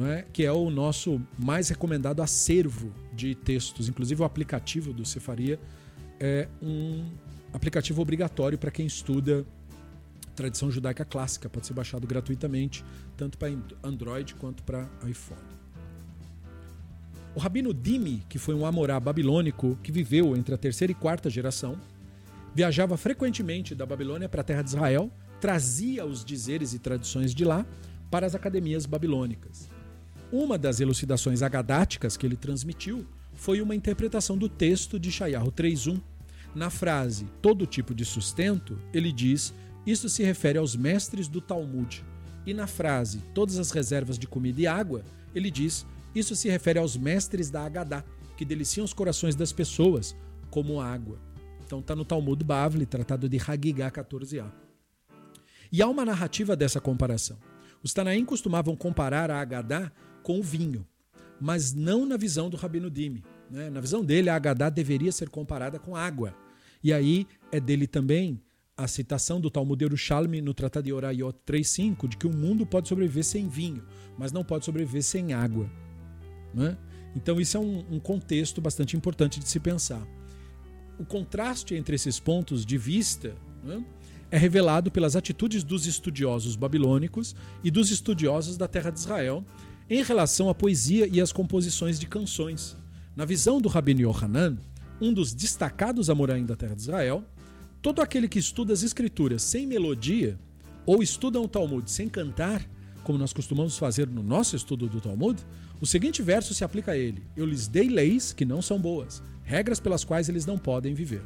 é? que é o nosso mais recomendado acervo de textos. Inclusive o aplicativo do Cefaria é um aplicativo obrigatório para quem estuda tradição judaica clássica. Pode ser baixado gratuitamente, tanto para Android quanto para iPhone. O rabino Dimi, que foi um amorá babilônico que viveu entre a terceira e quarta geração, viajava frequentemente da Babilônia para a terra de Israel, trazia os dizeres e tradições de lá para as academias babilônicas. Uma das elucidações agadáticas que ele transmitiu foi uma interpretação do texto de Shayahu 3.1. Na frase todo tipo de sustento, ele diz isso se refere aos mestres do Talmud. E na frase todas as reservas de comida e água, ele diz isso se refere aos mestres da Agadá, que deliciam os corações das pessoas como água. Então está no Talmud Bavli, tratado de Hagigah 14a. E há uma narrativa dessa comparação. Os Tanaim costumavam comparar a Agadá com o vinho, mas não na visão do Rabino Dimi. Né? Na visão dele, a Agadá deveria ser comparada com água. E aí é dele também a citação do Talmud Yerushalmi no Tratado de Orayot 3.5 de que o mundo pode sobreviver sem vinho, mas não pode sobreviver sem água. Né? Então, isso é um, um contexto bastante importante de se pensar. O contraste entre esses pontos de vista né, é revelado pelas atitudes dos estudiosos babilônicos e dos estudiosos da terra de Israel em relação à poesia e às composições de canções. Na visão do Rabino Yohanan, um dos destacados Amoraim da terra de Israel, todo aquele que estuda as escrituras sem melodia ou estuda o Talmud sem cantar, como nós costumamos fazer no nosso estudo do Talmud, o seguinte verso se aplica a ele: Eu lhes dei leis que não são boas, regras pelas quais eles não podem viver.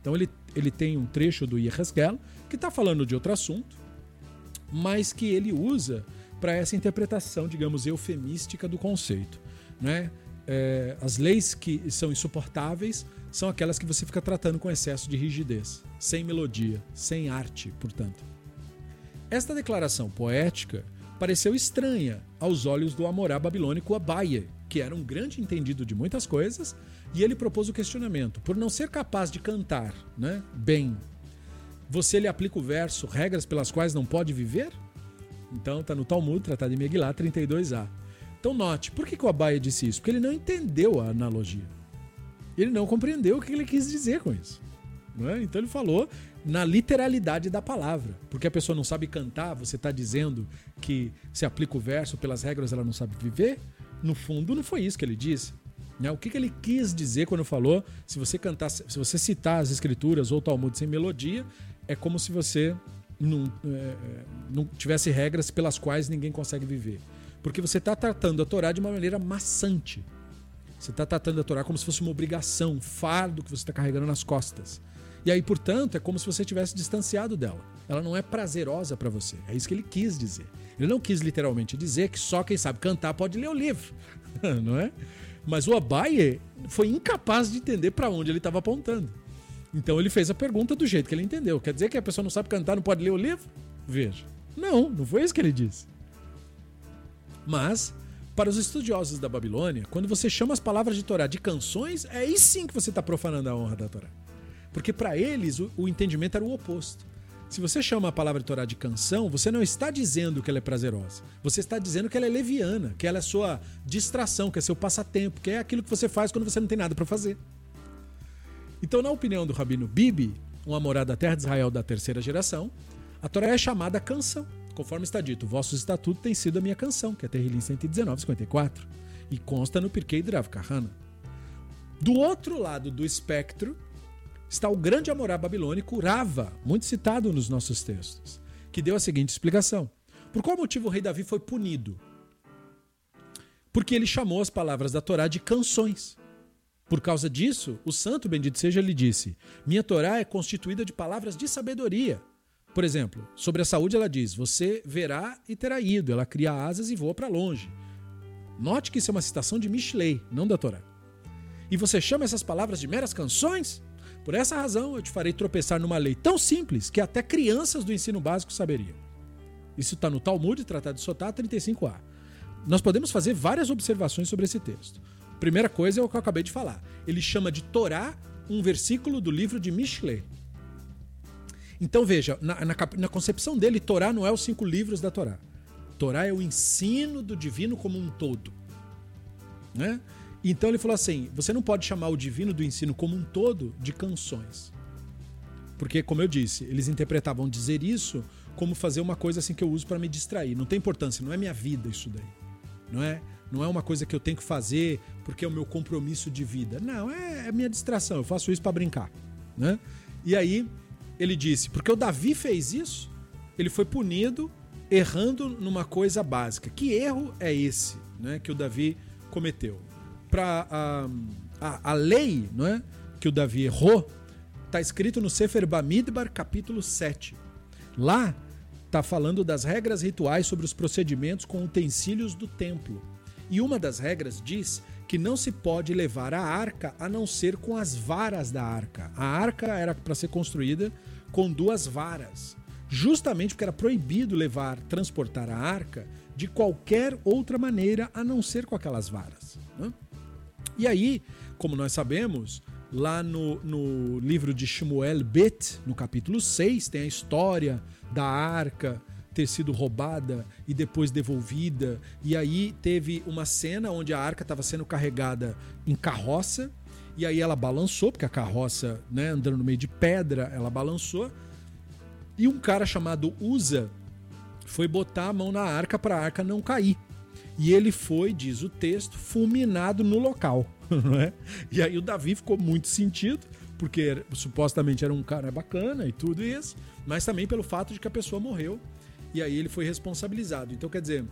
Então ele, ele tem um trecho do Yehezkel que está falando de outro assunto, mas que ele usa para essa interpretação, digamos, eufemística do conceito. Né? É, as leis que são insuportáveis são aquelas que você fica tratando com excesso de rigidez, sem melodia, sem arte, portanto. Esta declaração poética pareceu estranha aos olhos do Amorá babilônico Abaye, que era um grande entendido de muitas coisas, e ele propôs o questionamento: por não ser capaz de cantar né, bem, você lhe aplica o verso regras pelas quais não pode viver? Então está no Talmud, Tratado de Megillah 32a. Então note, por que, que o Abaye disse isso? Porque ele não entendeu a analogia. Ele não compreendeu o que ele quis dizer com isso. É? Então ele falou na literalidade da palavra. Porque a pessoa não sabe cantar, você está dizendo que se aplica o verso pelas regras ela não sabe viver? No fundo, não foi isso que ele disse. Né? O que, que ele quis dizer quando falou se você cantar, se você citar as escrituras ou o Talmud sem melodia, é como se você não, é, não tivesse regras pelas quais ninguém consegue viver. Porque você está tratando a Torá de uma maneira maçante. Você está tratando a Torá como se fosse uma obrigação, um fardo que você está carregando nas costas. E aí, portanto, é como se você tivesse distanciado dela. Ela não é prazerosa para você. É isso que ele quis dizer. Ele não quis literalmente dizer que só quem sabe cantar pode ler o livro, não é? Mas o Abaye foi incapaz de entender para onde ele estava apontando. Então ele fez a pergunta do jeito que ele entendeu. Quer dizer que a pessoa não sabe cantar, não pode ler o livro? Veja. Não, não foi isso que ele disse. Mas, para os estudiosos da Babilônia, quando você chama as palavras de Torá de canções, é aí sim que você está profanando a honra da Torá. Porque para eles o, o entendimento era o oposto. Se você chama a palavra de Torá de canção, você não está dizendo que ela é prazerosa. Você está dizendo que ela é leviana, que ela é sua distração, que é seu passatempo, que é aquilo que você faz quando você não tem nada para fazer. Então, na opinião do Rabino Bibi, um amorado da terra de Israel da terceira geração, a Torá é chamada canção, conforme está dito, vossos estatutos têm sido a minha canção, que é Terrilim 119, 54, e consta no Pirkei Drav Kahana. Do outro lado do espectro está o grande amorá babilônico Rava, muito citado nos nossos textos, que deu a seguinte explicação. Por qual motivo o rei Davi foi punido? Porque ele chamou as palavras da Torá de canções. Por causa disso, o santo bendito seja lhe disse: Minha Torá é constituída de palavras de sabedoria. Por exemplo, sobre a saúde ela diz: Você verá e terá ido. Ela cria asas e voa para longe. Note que isso é uma citação de Mishlei, não da Torá. E você chama essas palavras de meras canções? Por essa razão, eu te farei tropeçar numa lei tão simples que até crianças do ensino básico saberiam. Isso está no Talmud, Tratado de Sotá 35a. Nós podemos fazer várias observações sobre esse texto. Primeira coisa é o que eu acabei de falar. Ele chama de Torá um versículo do livro de Mishle. Então veja, na, na, na concepção dele, Torá não é os cinco livros da Torá. Torá é o ensino do divino como um todo. Né? Então ele falou assim: você não pode chamar o divino do ensino como um todo de canções. Porque, como eu disse, eles interpretavam dizer isso como fazer uma coisa assim que eu uso para me distrair. Não tem importância, não é minha vida isso daí. Não é, não é uma coisa que eu tenho que fazer porque é o meu compromisso de vida. Não, é, é minha distração, eu faço isso para brincar. Né? E aí ele disse: porque o Davi fez isso, ele foi punido errando numa coisa básica. Que erro é esse né, que o Davi cometeu? Para a, a, a, lei não é, que o Davi errou, está escrito no Sefer Bamidbar, capítulo 7. Lá está falando das regras rituais sobre os procedimentos com utensílios do templo. E uma das regras diz que não se pode levar a arca a não ser com as varas da arca. A arca era para ser construída com duas varas, justamente porque era proibido levar, transportar a arca de qualquer outra maneira a não ser com aquelas varas. E aí, como nós sabemos, lá no, no livro de Shmuel Bet, no capítulo 6, tem a história da arca ter sido roubada e depois devolvida. E aí teve uma cena onde a arca estava sendo carregada em carroça. E aí ela balançou, porque a carroça, né, andando no meio de pedra, ela balançou. E um cara chamado Uza foi botar a mão na arca para a arca não cair. E ele foi, diz o texto, fulminado no local. Não é? E aí o Davi ficou muito sentido, porque supostamente era um cara bacana e tudo isso, mas também pelo fato de que a pessoa morreu. E aí ele foi responsabilizado. Então, quer dizer,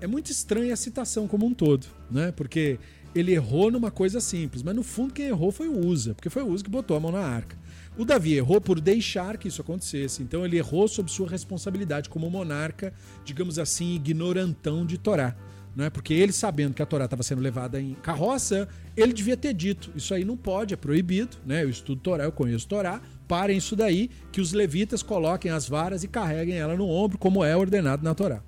é muito estranha a citação como um todo, né? Porque ele errou numa coisa simples, mas no fundo quem errou foi o Usa, porque foi o Usa que botou a mão na arca. O Davi errou por deixar que isso acontecesse, então ele errou sob sua responsabilidade como monarca, digamos assim, ignorantão de Torá né? Porque ele sabendo que a Torá estava sendo levada em carroça, ele devia ter dito: isso aí não pode, é proibido, né? Eu estudo Torá, eu conheço Torá, parem isso daí, que os levitas coloquem as varas e carreguem ela no ombro, como é ordenado na Torá.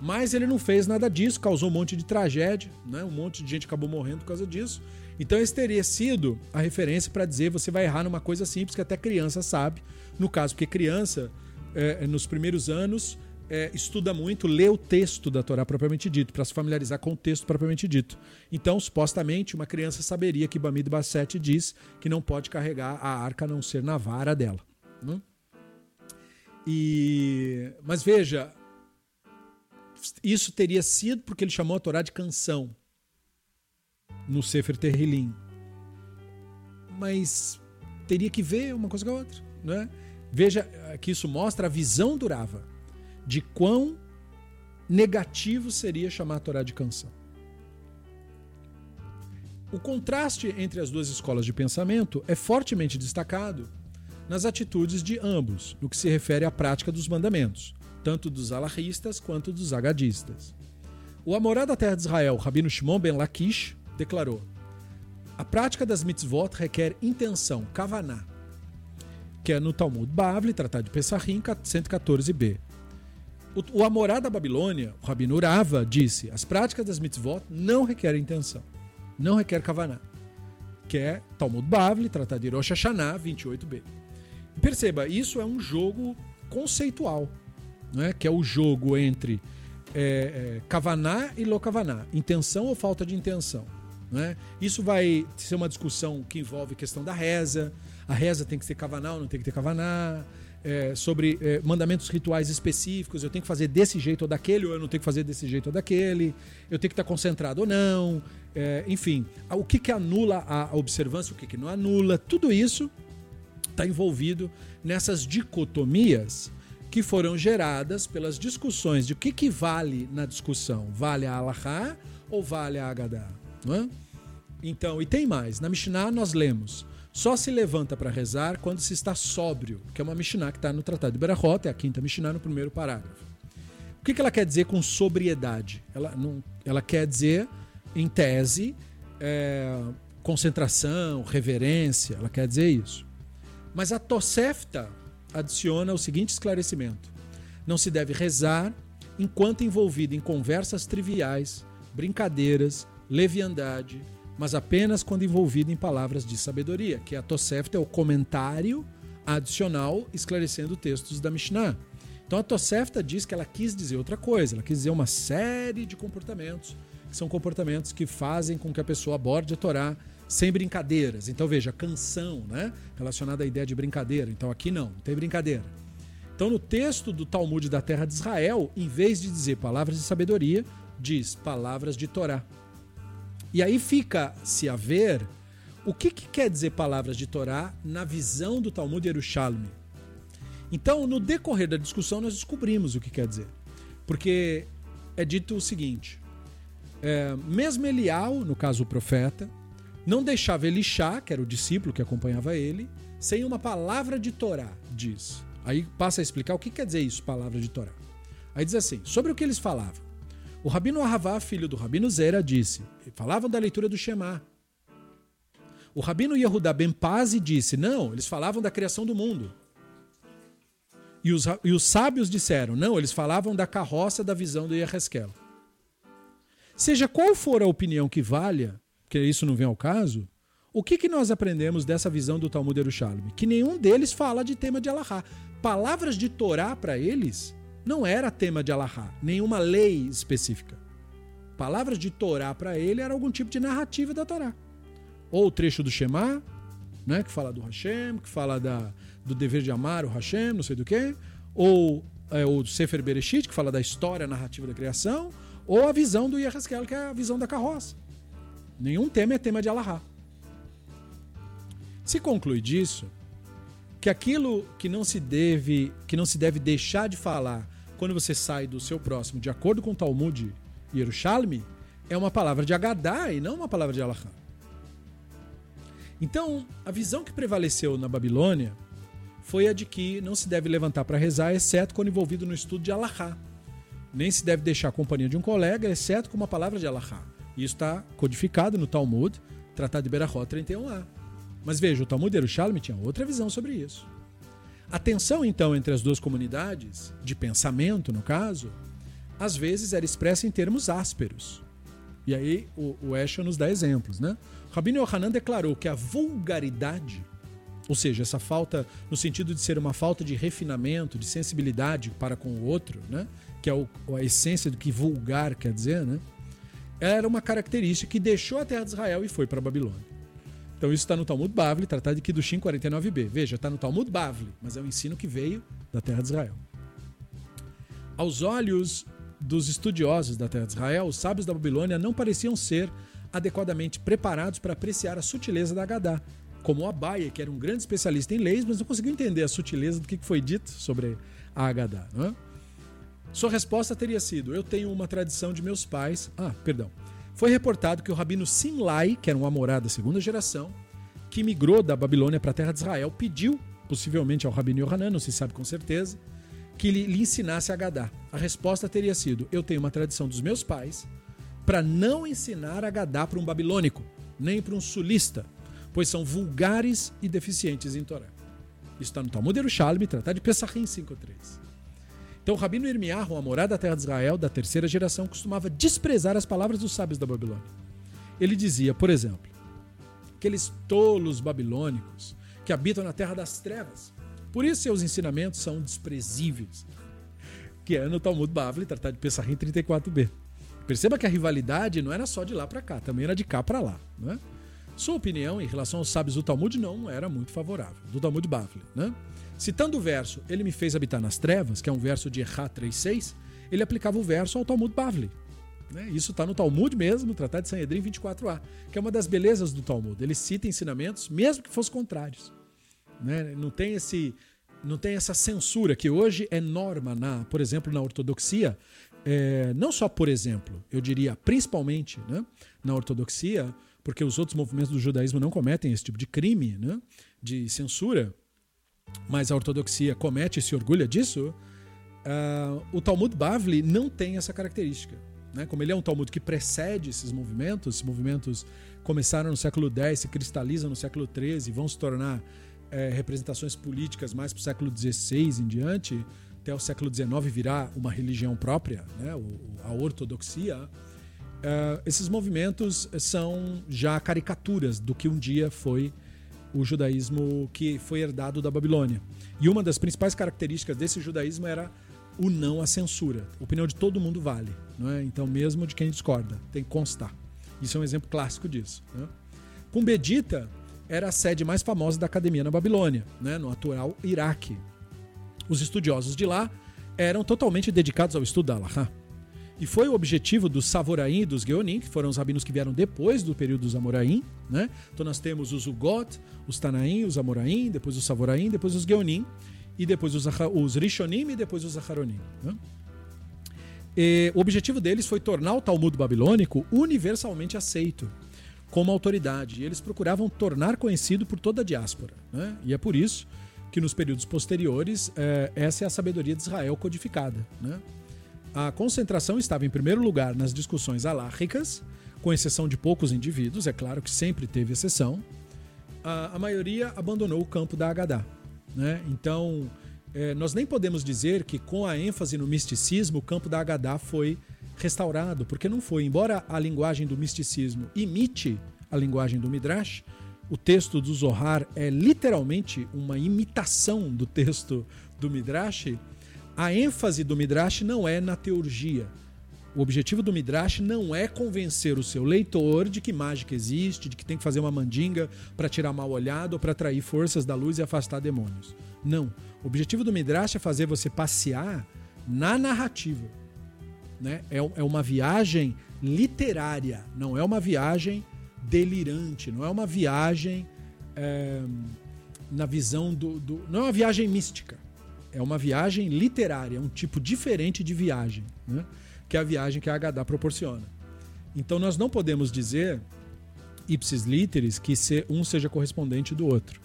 Mas ele não fez nada disso, causou um monte de tragédia, né? Um monte de gente acabou morrendo por causa disso. Então esse teria sido a referência para dizer você vai errar numa coisa simples que até criança sabe. No caso, porque criança, é, nos primeiros anos, é, estuda muito, lê o texto da Torá propriamente dito, para se familiarizar com o texto propriamente dito. Então, supostamente, uma criança saberia que Bamid Bassete diz que não pode carregar a arca a não ser na vara dela. Né? E... Mas veja, isso teria sido porque ele chamou a Torá de canção no Sefer Terrilim. Mas teria que ver uma coisa com a outra. Né? Veja que isso mostra a visão do Rava de quão negativo seria chamar a Torá de canção. O contraste entre as duas escolas de pensamento é fortemente destacado nas atitudes de ambos, no que se refere à prática dos mandamentos, tanto dos alahistas quanto dos agadistas. O Amorá da terra de Israel, Rabino Shimon ben Lakish, declarou: a prática das mitzvot requer intenção, kavaná, que é no Talmud Bavli, Tratado de Pessahim, 114b. O, o Amorá da Babilônia, o Rabino Urava, disse: as práticas das mitzvot não requerem intenção, não requer kavaná, que é Talmud Bavli, Tratado de Rosh Hashanah, 28b. E perceba, isso é um jogo conceitual, né? que é o jogo entre é, é, kavaná e lokavaná, intenção ou falta de intenção. Né? Isso vai ser uma discussão que envolve questão da reza. A reza tem que ser kavaná ou não tem que ter kavaná. É, sobre é, mandamentos rituais específicos, eu tenho que fazer desse jeito ou daquele, ou eu não tenho que fazer desse jeito ou daquele, eu tenho que estar concentrado ou não, é, enfim, o que, que anula a observância, o que, que não anula, tudo isso está envolvido nessas dicotomias que foram geradas pelas discussões de o que, que vale na discussão. Vale a Alahá ou vale a Agadá? Não é? Então, e tem mais. Na Mishnah nós lemos só se levanta para rezar quando se está sóbrio, que é uma Mishnah que está no Tratado de Berachot, é a quinta Mishnah no primeiro parágrafo. O que, que ela quer dizer com sobriedade? Ela, não, ela quer dizer, em tese, é, concentração, reverência, ela quer dizer isso. Mas a Tosefta adiciona o seguinte esclarecimento: não se deve rezar enquanto envolvido em conversas triviais, brincadeiras, leviandade, mas apenas quando envolvido em palavras de sabedoria, que a Tosefta é o comentário adicional esclarecendo textos da Mishnah. Então a Tosefta diz que ela quis dizer outra coisa, ela quis dizer uma série de comportamentos, que são comportamentos que fazem com que a pessoa aborde a Torá sem brincadeiras. Então veja, canção, né? Relacionada à ideia de brincadeira. Então aqui não, não tem brincadeira. Então no texto do Talmud da terra de Israel, em vez de dizer palavras de sabedoria, diz palavras de Torá. E aí fica-se a ver o que, que, quer dizer palavras de Torá na visão do Talmud Yerushalmi. Então, no decorrer da discussão, nós descobrimos o que quer dizer. Porque é dito o seguinte: é, mesmo Elial, no caso o profeta, não deixava Elixá, que era o discípulo que acompanhava ele, sem uma palavra de Torá, diz. Aí passa a explicar o que quer dizer isso, palavra de Torá. Aí diz assim: sobre o que eles falavam. O Rabino Ahavá, filho do Rabino Zera, disse: falavam da leitura do Shema. O Rabino Yehudá Ben Pazi disse: não, eles falavam da criação do mundo. E os, e os sábios disseram: não, eles falavam da carroça da visão do Yeheskel. Seja qual for a opinião que valha, que isso não vem ao caso, o que, que nós aprendemos dessa visão do Talmud Yerushalmi? Que nenhum deles fala de tema de Alahá. Palavras de Torá para eles não era tema de Alahá, nenhuma lei específica. Palavras de Torá para ele era algum tipo de narrativa da Torá. Ou o trecho do Shema, né, que fala do Hashem, que fala da, do dever de amar o Hashem, não sei do que, ou é, o Sefer Bereshit, que fala da história narrativa da criação, ou a visão do Yehezkel, que é a visão da carroça. Nenhum tema é tema de Allahá. Se conclui disso que aquilo que não se deve, que não se deve deixar de falar quando você sai do seu próximo, de acordo com o Talmud Yerushalmi, é uma palavra de Agadá e não uma palavra de Allahá. Então, a visão que prevaleceu na Babilônia foi a de que não se deve levantar para rezar, exceto quando envolvido no estudo de Allahá. Nem se deve deixar a companhia de um colega, exceto com uma palavra de Allahá. Isso está codificado no Talmud, Tratado de Berachot 31a. Mas veja, o Talmud Yerushalmi tinha outra visão sobre isso. A tensão, então, entre as duas comunidades, de pensamento, no caso, às vezes era expressa em termos ásperos. E aí o, o Esha nos dá exemplos, né? Rabino Yohanan declarou que a vulgaridade, ou seja, essa falta, no sentido de ser uma falta de refinamento, de sensibilidade para com o outro, né? Que é o, a essência do que vulgar quer dizer, né? era uma característica que deixou a terra de Israel e foi para a Babilônia. Então isso está no Talmud Bavli, tratado de Kiddushin 49b. Veja, está no Talmud Bavli, mas é um ensino que veio da terra de Israel. Aos olhos dos estudiosos da terra de Israel, os sábios da Babilônia não pareciam ser adequadamente preparados para apreciar a sutileza da Agadá, como Abaia, que era um grande especialista em leis, mas não conseguiu entender a sutileza do que foi dito sobre a Agadá. É? Sua resposta teria sido: Eu tenho uma tradição de meus pais. Ah, perdão. Foi reportado que o rabino Simlai, que era um amorado da segunda geração, que migrou da Babilônia para a terra de Israel, pediu, possivelmente ao rabino Yohanan, não se sabe com certeza, que lhe, lhe ensinasse a Gadá. A resposta teria sido: Eu tenho uma tradição dos meus pais para não ensinar Agadá para um babilônico, nem para um sulista, pois são vulgares e deficientes em Torá. Isso está no Talmud Yerushalmi, Tratado de Pesachim 5.3. Então, o Rabino Irmiarro, a morada da terra de Israel, da terceira geração, costumava desprezar as palavras dos sábios da Babilônia. Ele dizia, por exemplo, aqueles tolos babilônicos que habitam na terra das trevas. Por isso seus ensinamentos são desprezíveis. Que é no Talmud Bavli, Tratado de Pesachim 34b. Perceba que a rivalidade não era só de lá para cá, também era de cá para lá. Né? Sua opinião em relação aos sábios do Talmud não era muito favorável, do Talmud Bavli. Né? Citando o verso Ele me fez habitar nas trevas, que é um verso de Erra 3.6, ele aplicava o verso ao Talmud Bavli. Né? Isso está no Talmud mesmo, no Tratado de Sanhedrin 24a, que é uma das belezas do Talmud. Ele cita ensinamentos, mesmo que fossem contrários. Né? Não tem esse não tem essa censura que hoje é norma na, por exemplo, na ortodoxia, é, não só por exemplo, eu diria principalmente né, na ortodoxia, porque os outros movimentos do judaísmo não cometem esse tipo de crime né, de censura, mas a ortodoxia comete e se orgulha disso. Uh, o Talmud Bavli não tem essa característica. Né? Como ele é um Talmud que precede esses movimentos, esses movimentos começaram no século X, se cristalizam no século XIII, vão se tornar é, representações políticas mais para o século XVI em diante, até o século XIX virar uma religião própria, né? a ortodoxia. Uh, esses movimentos são já caricaturas do que um dia foi o judaísmo que foi herdado da Babilônia. E uma das principais características desse judaísmo era o não à censura. A opinião de todo mundo vale, não é? Então, mesmo de quem discorda, tem que constar. Isso é um exemplo clássico disso. Né? Era a sede mais famosa da academia na Babilônia, né? no atual Iraque. Os estudiosos de lá eram totalmente dedicados ao estudo da Allahá. E foi o objetivo dos Savoraim e dos Geonim, que foram os rabinos que vieram depois do período dos Amoraim. Né? Então nós temos os Ugot, os Tanaim, os Amoraim, depois os Savoraim, depois os Geonim, e depois os, os Rishonim e depois os Aharonim. Né? E, o objetivo deles foi tornar o Talmud babilônico universalmente aceito como autoridade. E eles procuravam tornar conhecido por toda a diáspora. Né? E é por isso que nos períodos posteriores é, essa é a sabedoria de Israel codificada. Né? A concentração estava, em primeiro lugar, nas discussões alárricas, com exceção de poucos indivíduos, é claro que sempre teve exceção. A, a maioria abandonou o campo da Agadá. Né? Então, é, nós nem podemos dizer que, com a ênfase no misticismo, o campo da Agadá foi restaurado, porque não foi. Embora a linguagem do misticismo imite a linguagem do Midrash, o texto do Zohar é literalmente uma imitação do texto do Midrash a ênfase do Midrash não é na teurgia. O objetivo do Midrash não é convencer o seu leitor de que mágica existe, de que tem que fazer uma mandinga para tirar mal olhado ou para atrair forças da luz e afastar demônios. Não. O objetivo do Midrash é fazer você passear na narrativa. Né? É, é uma viagem literária, não é uma viagem delirante, não é uma viagem é, na visão do, do. Não é uma viagem mística é uma viagem literária, é um tipo diferente de viagem, né? que é a viagem que a Hadá proporciona. Então nós não podemos dizer, ipsis literis, que um seja correspondente do outro.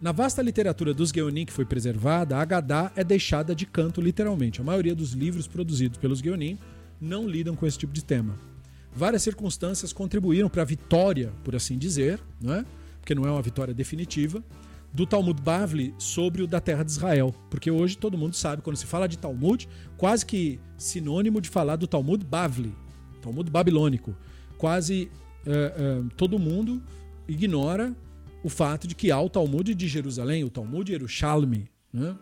Na vasta literatura dos Geonim que foi preservada, a Hadá é deixada de canto literalmente. A maioria dos livros produzidos pelos Geonim não lidam com esse tipo de tema. Várias circunstâncias contribuíram para a vitória, por assim dizer, não é? porque não é uma vitória definitiva, do Talmud Bavli sobre o da terra de Israel. Porque hoje todo mundo sabe, quando se fala de Talmud, quase que sinônimo de falar do Talmud Bavli, Talmud babilônico. Quase uh, uh, todo mundo ignora o fato de que há o Talmud de Jerusalém, o Talmud Yerushalmi, né?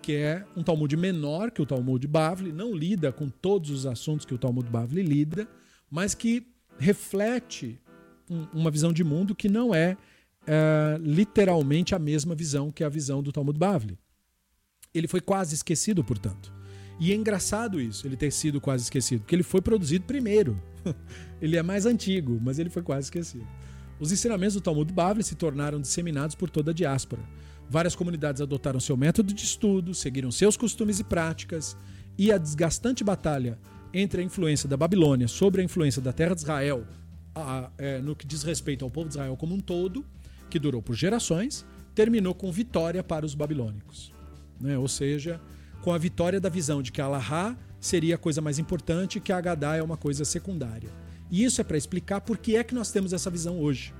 que é um Talmud menor que o Talmud Bavli, não lida com todos os assuntos que o Talmud Bavli lida, mas que reflete um, uma visão de mundo que não é é, literalmente a mesma visão que a visão do Talmud Bavli. Ele foi quase esquecido, portanto. E é engraçado isso, ele ter sido quase esquecido, porque ele foi produzido primeiro. ele é mais antigo, mas ele foi quase esquecido. Os ensinamentos do Talmud Bavli se tornaram disseminados por toda a diáspora. Várias comunidades adotaram seu método de estudo, seguiram seus costumes e práticas, e a desgastante batalha entre a influência da Babilônia sobre a influência da terra de Israel, a, é, no que diz respeito ao povo de Israel como um todo, que durou por gerações, terminou com vitória para os babilônicos. Né? Ou seja, com a vitória da visão de que Allahá seria a coisa mais importante, que a Haggadah é uma coisa secundária. E isso é para explicar por que é que nós temos essa visão hoje.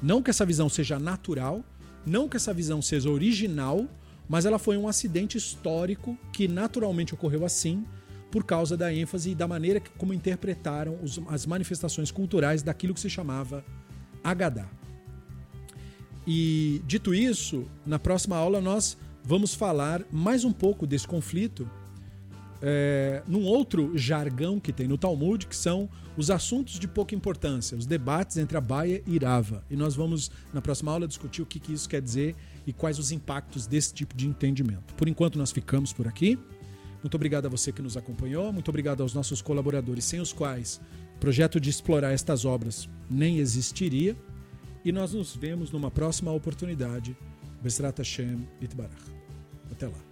Não que essa visão seja natural, não que essa visão seja original, mas ela foi um acidente histórico que naturalmente ocorreu assim por causa da ênfase e da maneira como interpretaram as manifestações culturais daquilo que se chamava Haggadah. E dito isso, na próxima aula nós vamos falar mais um pouco desse conflito é, num outro jargão que tem no Talmud, que são os assuntos de pouca importância, os debates entre a Baia e Irava. E nós vamos, na próxima aula, discutir o que, que isso quer dizer e quais os impactos desse tipo de entendimento. Por enquanto, nós ficamos por aqui. Muito obrigado a você que nos acompanhou, muito obrigado aos nossos colaboradores, sem os quais o projeto de explorar estas obras nem existiria. E nós nos vemos numa próxima oportunidade. Besrat Hashem Itbarach. Até lá.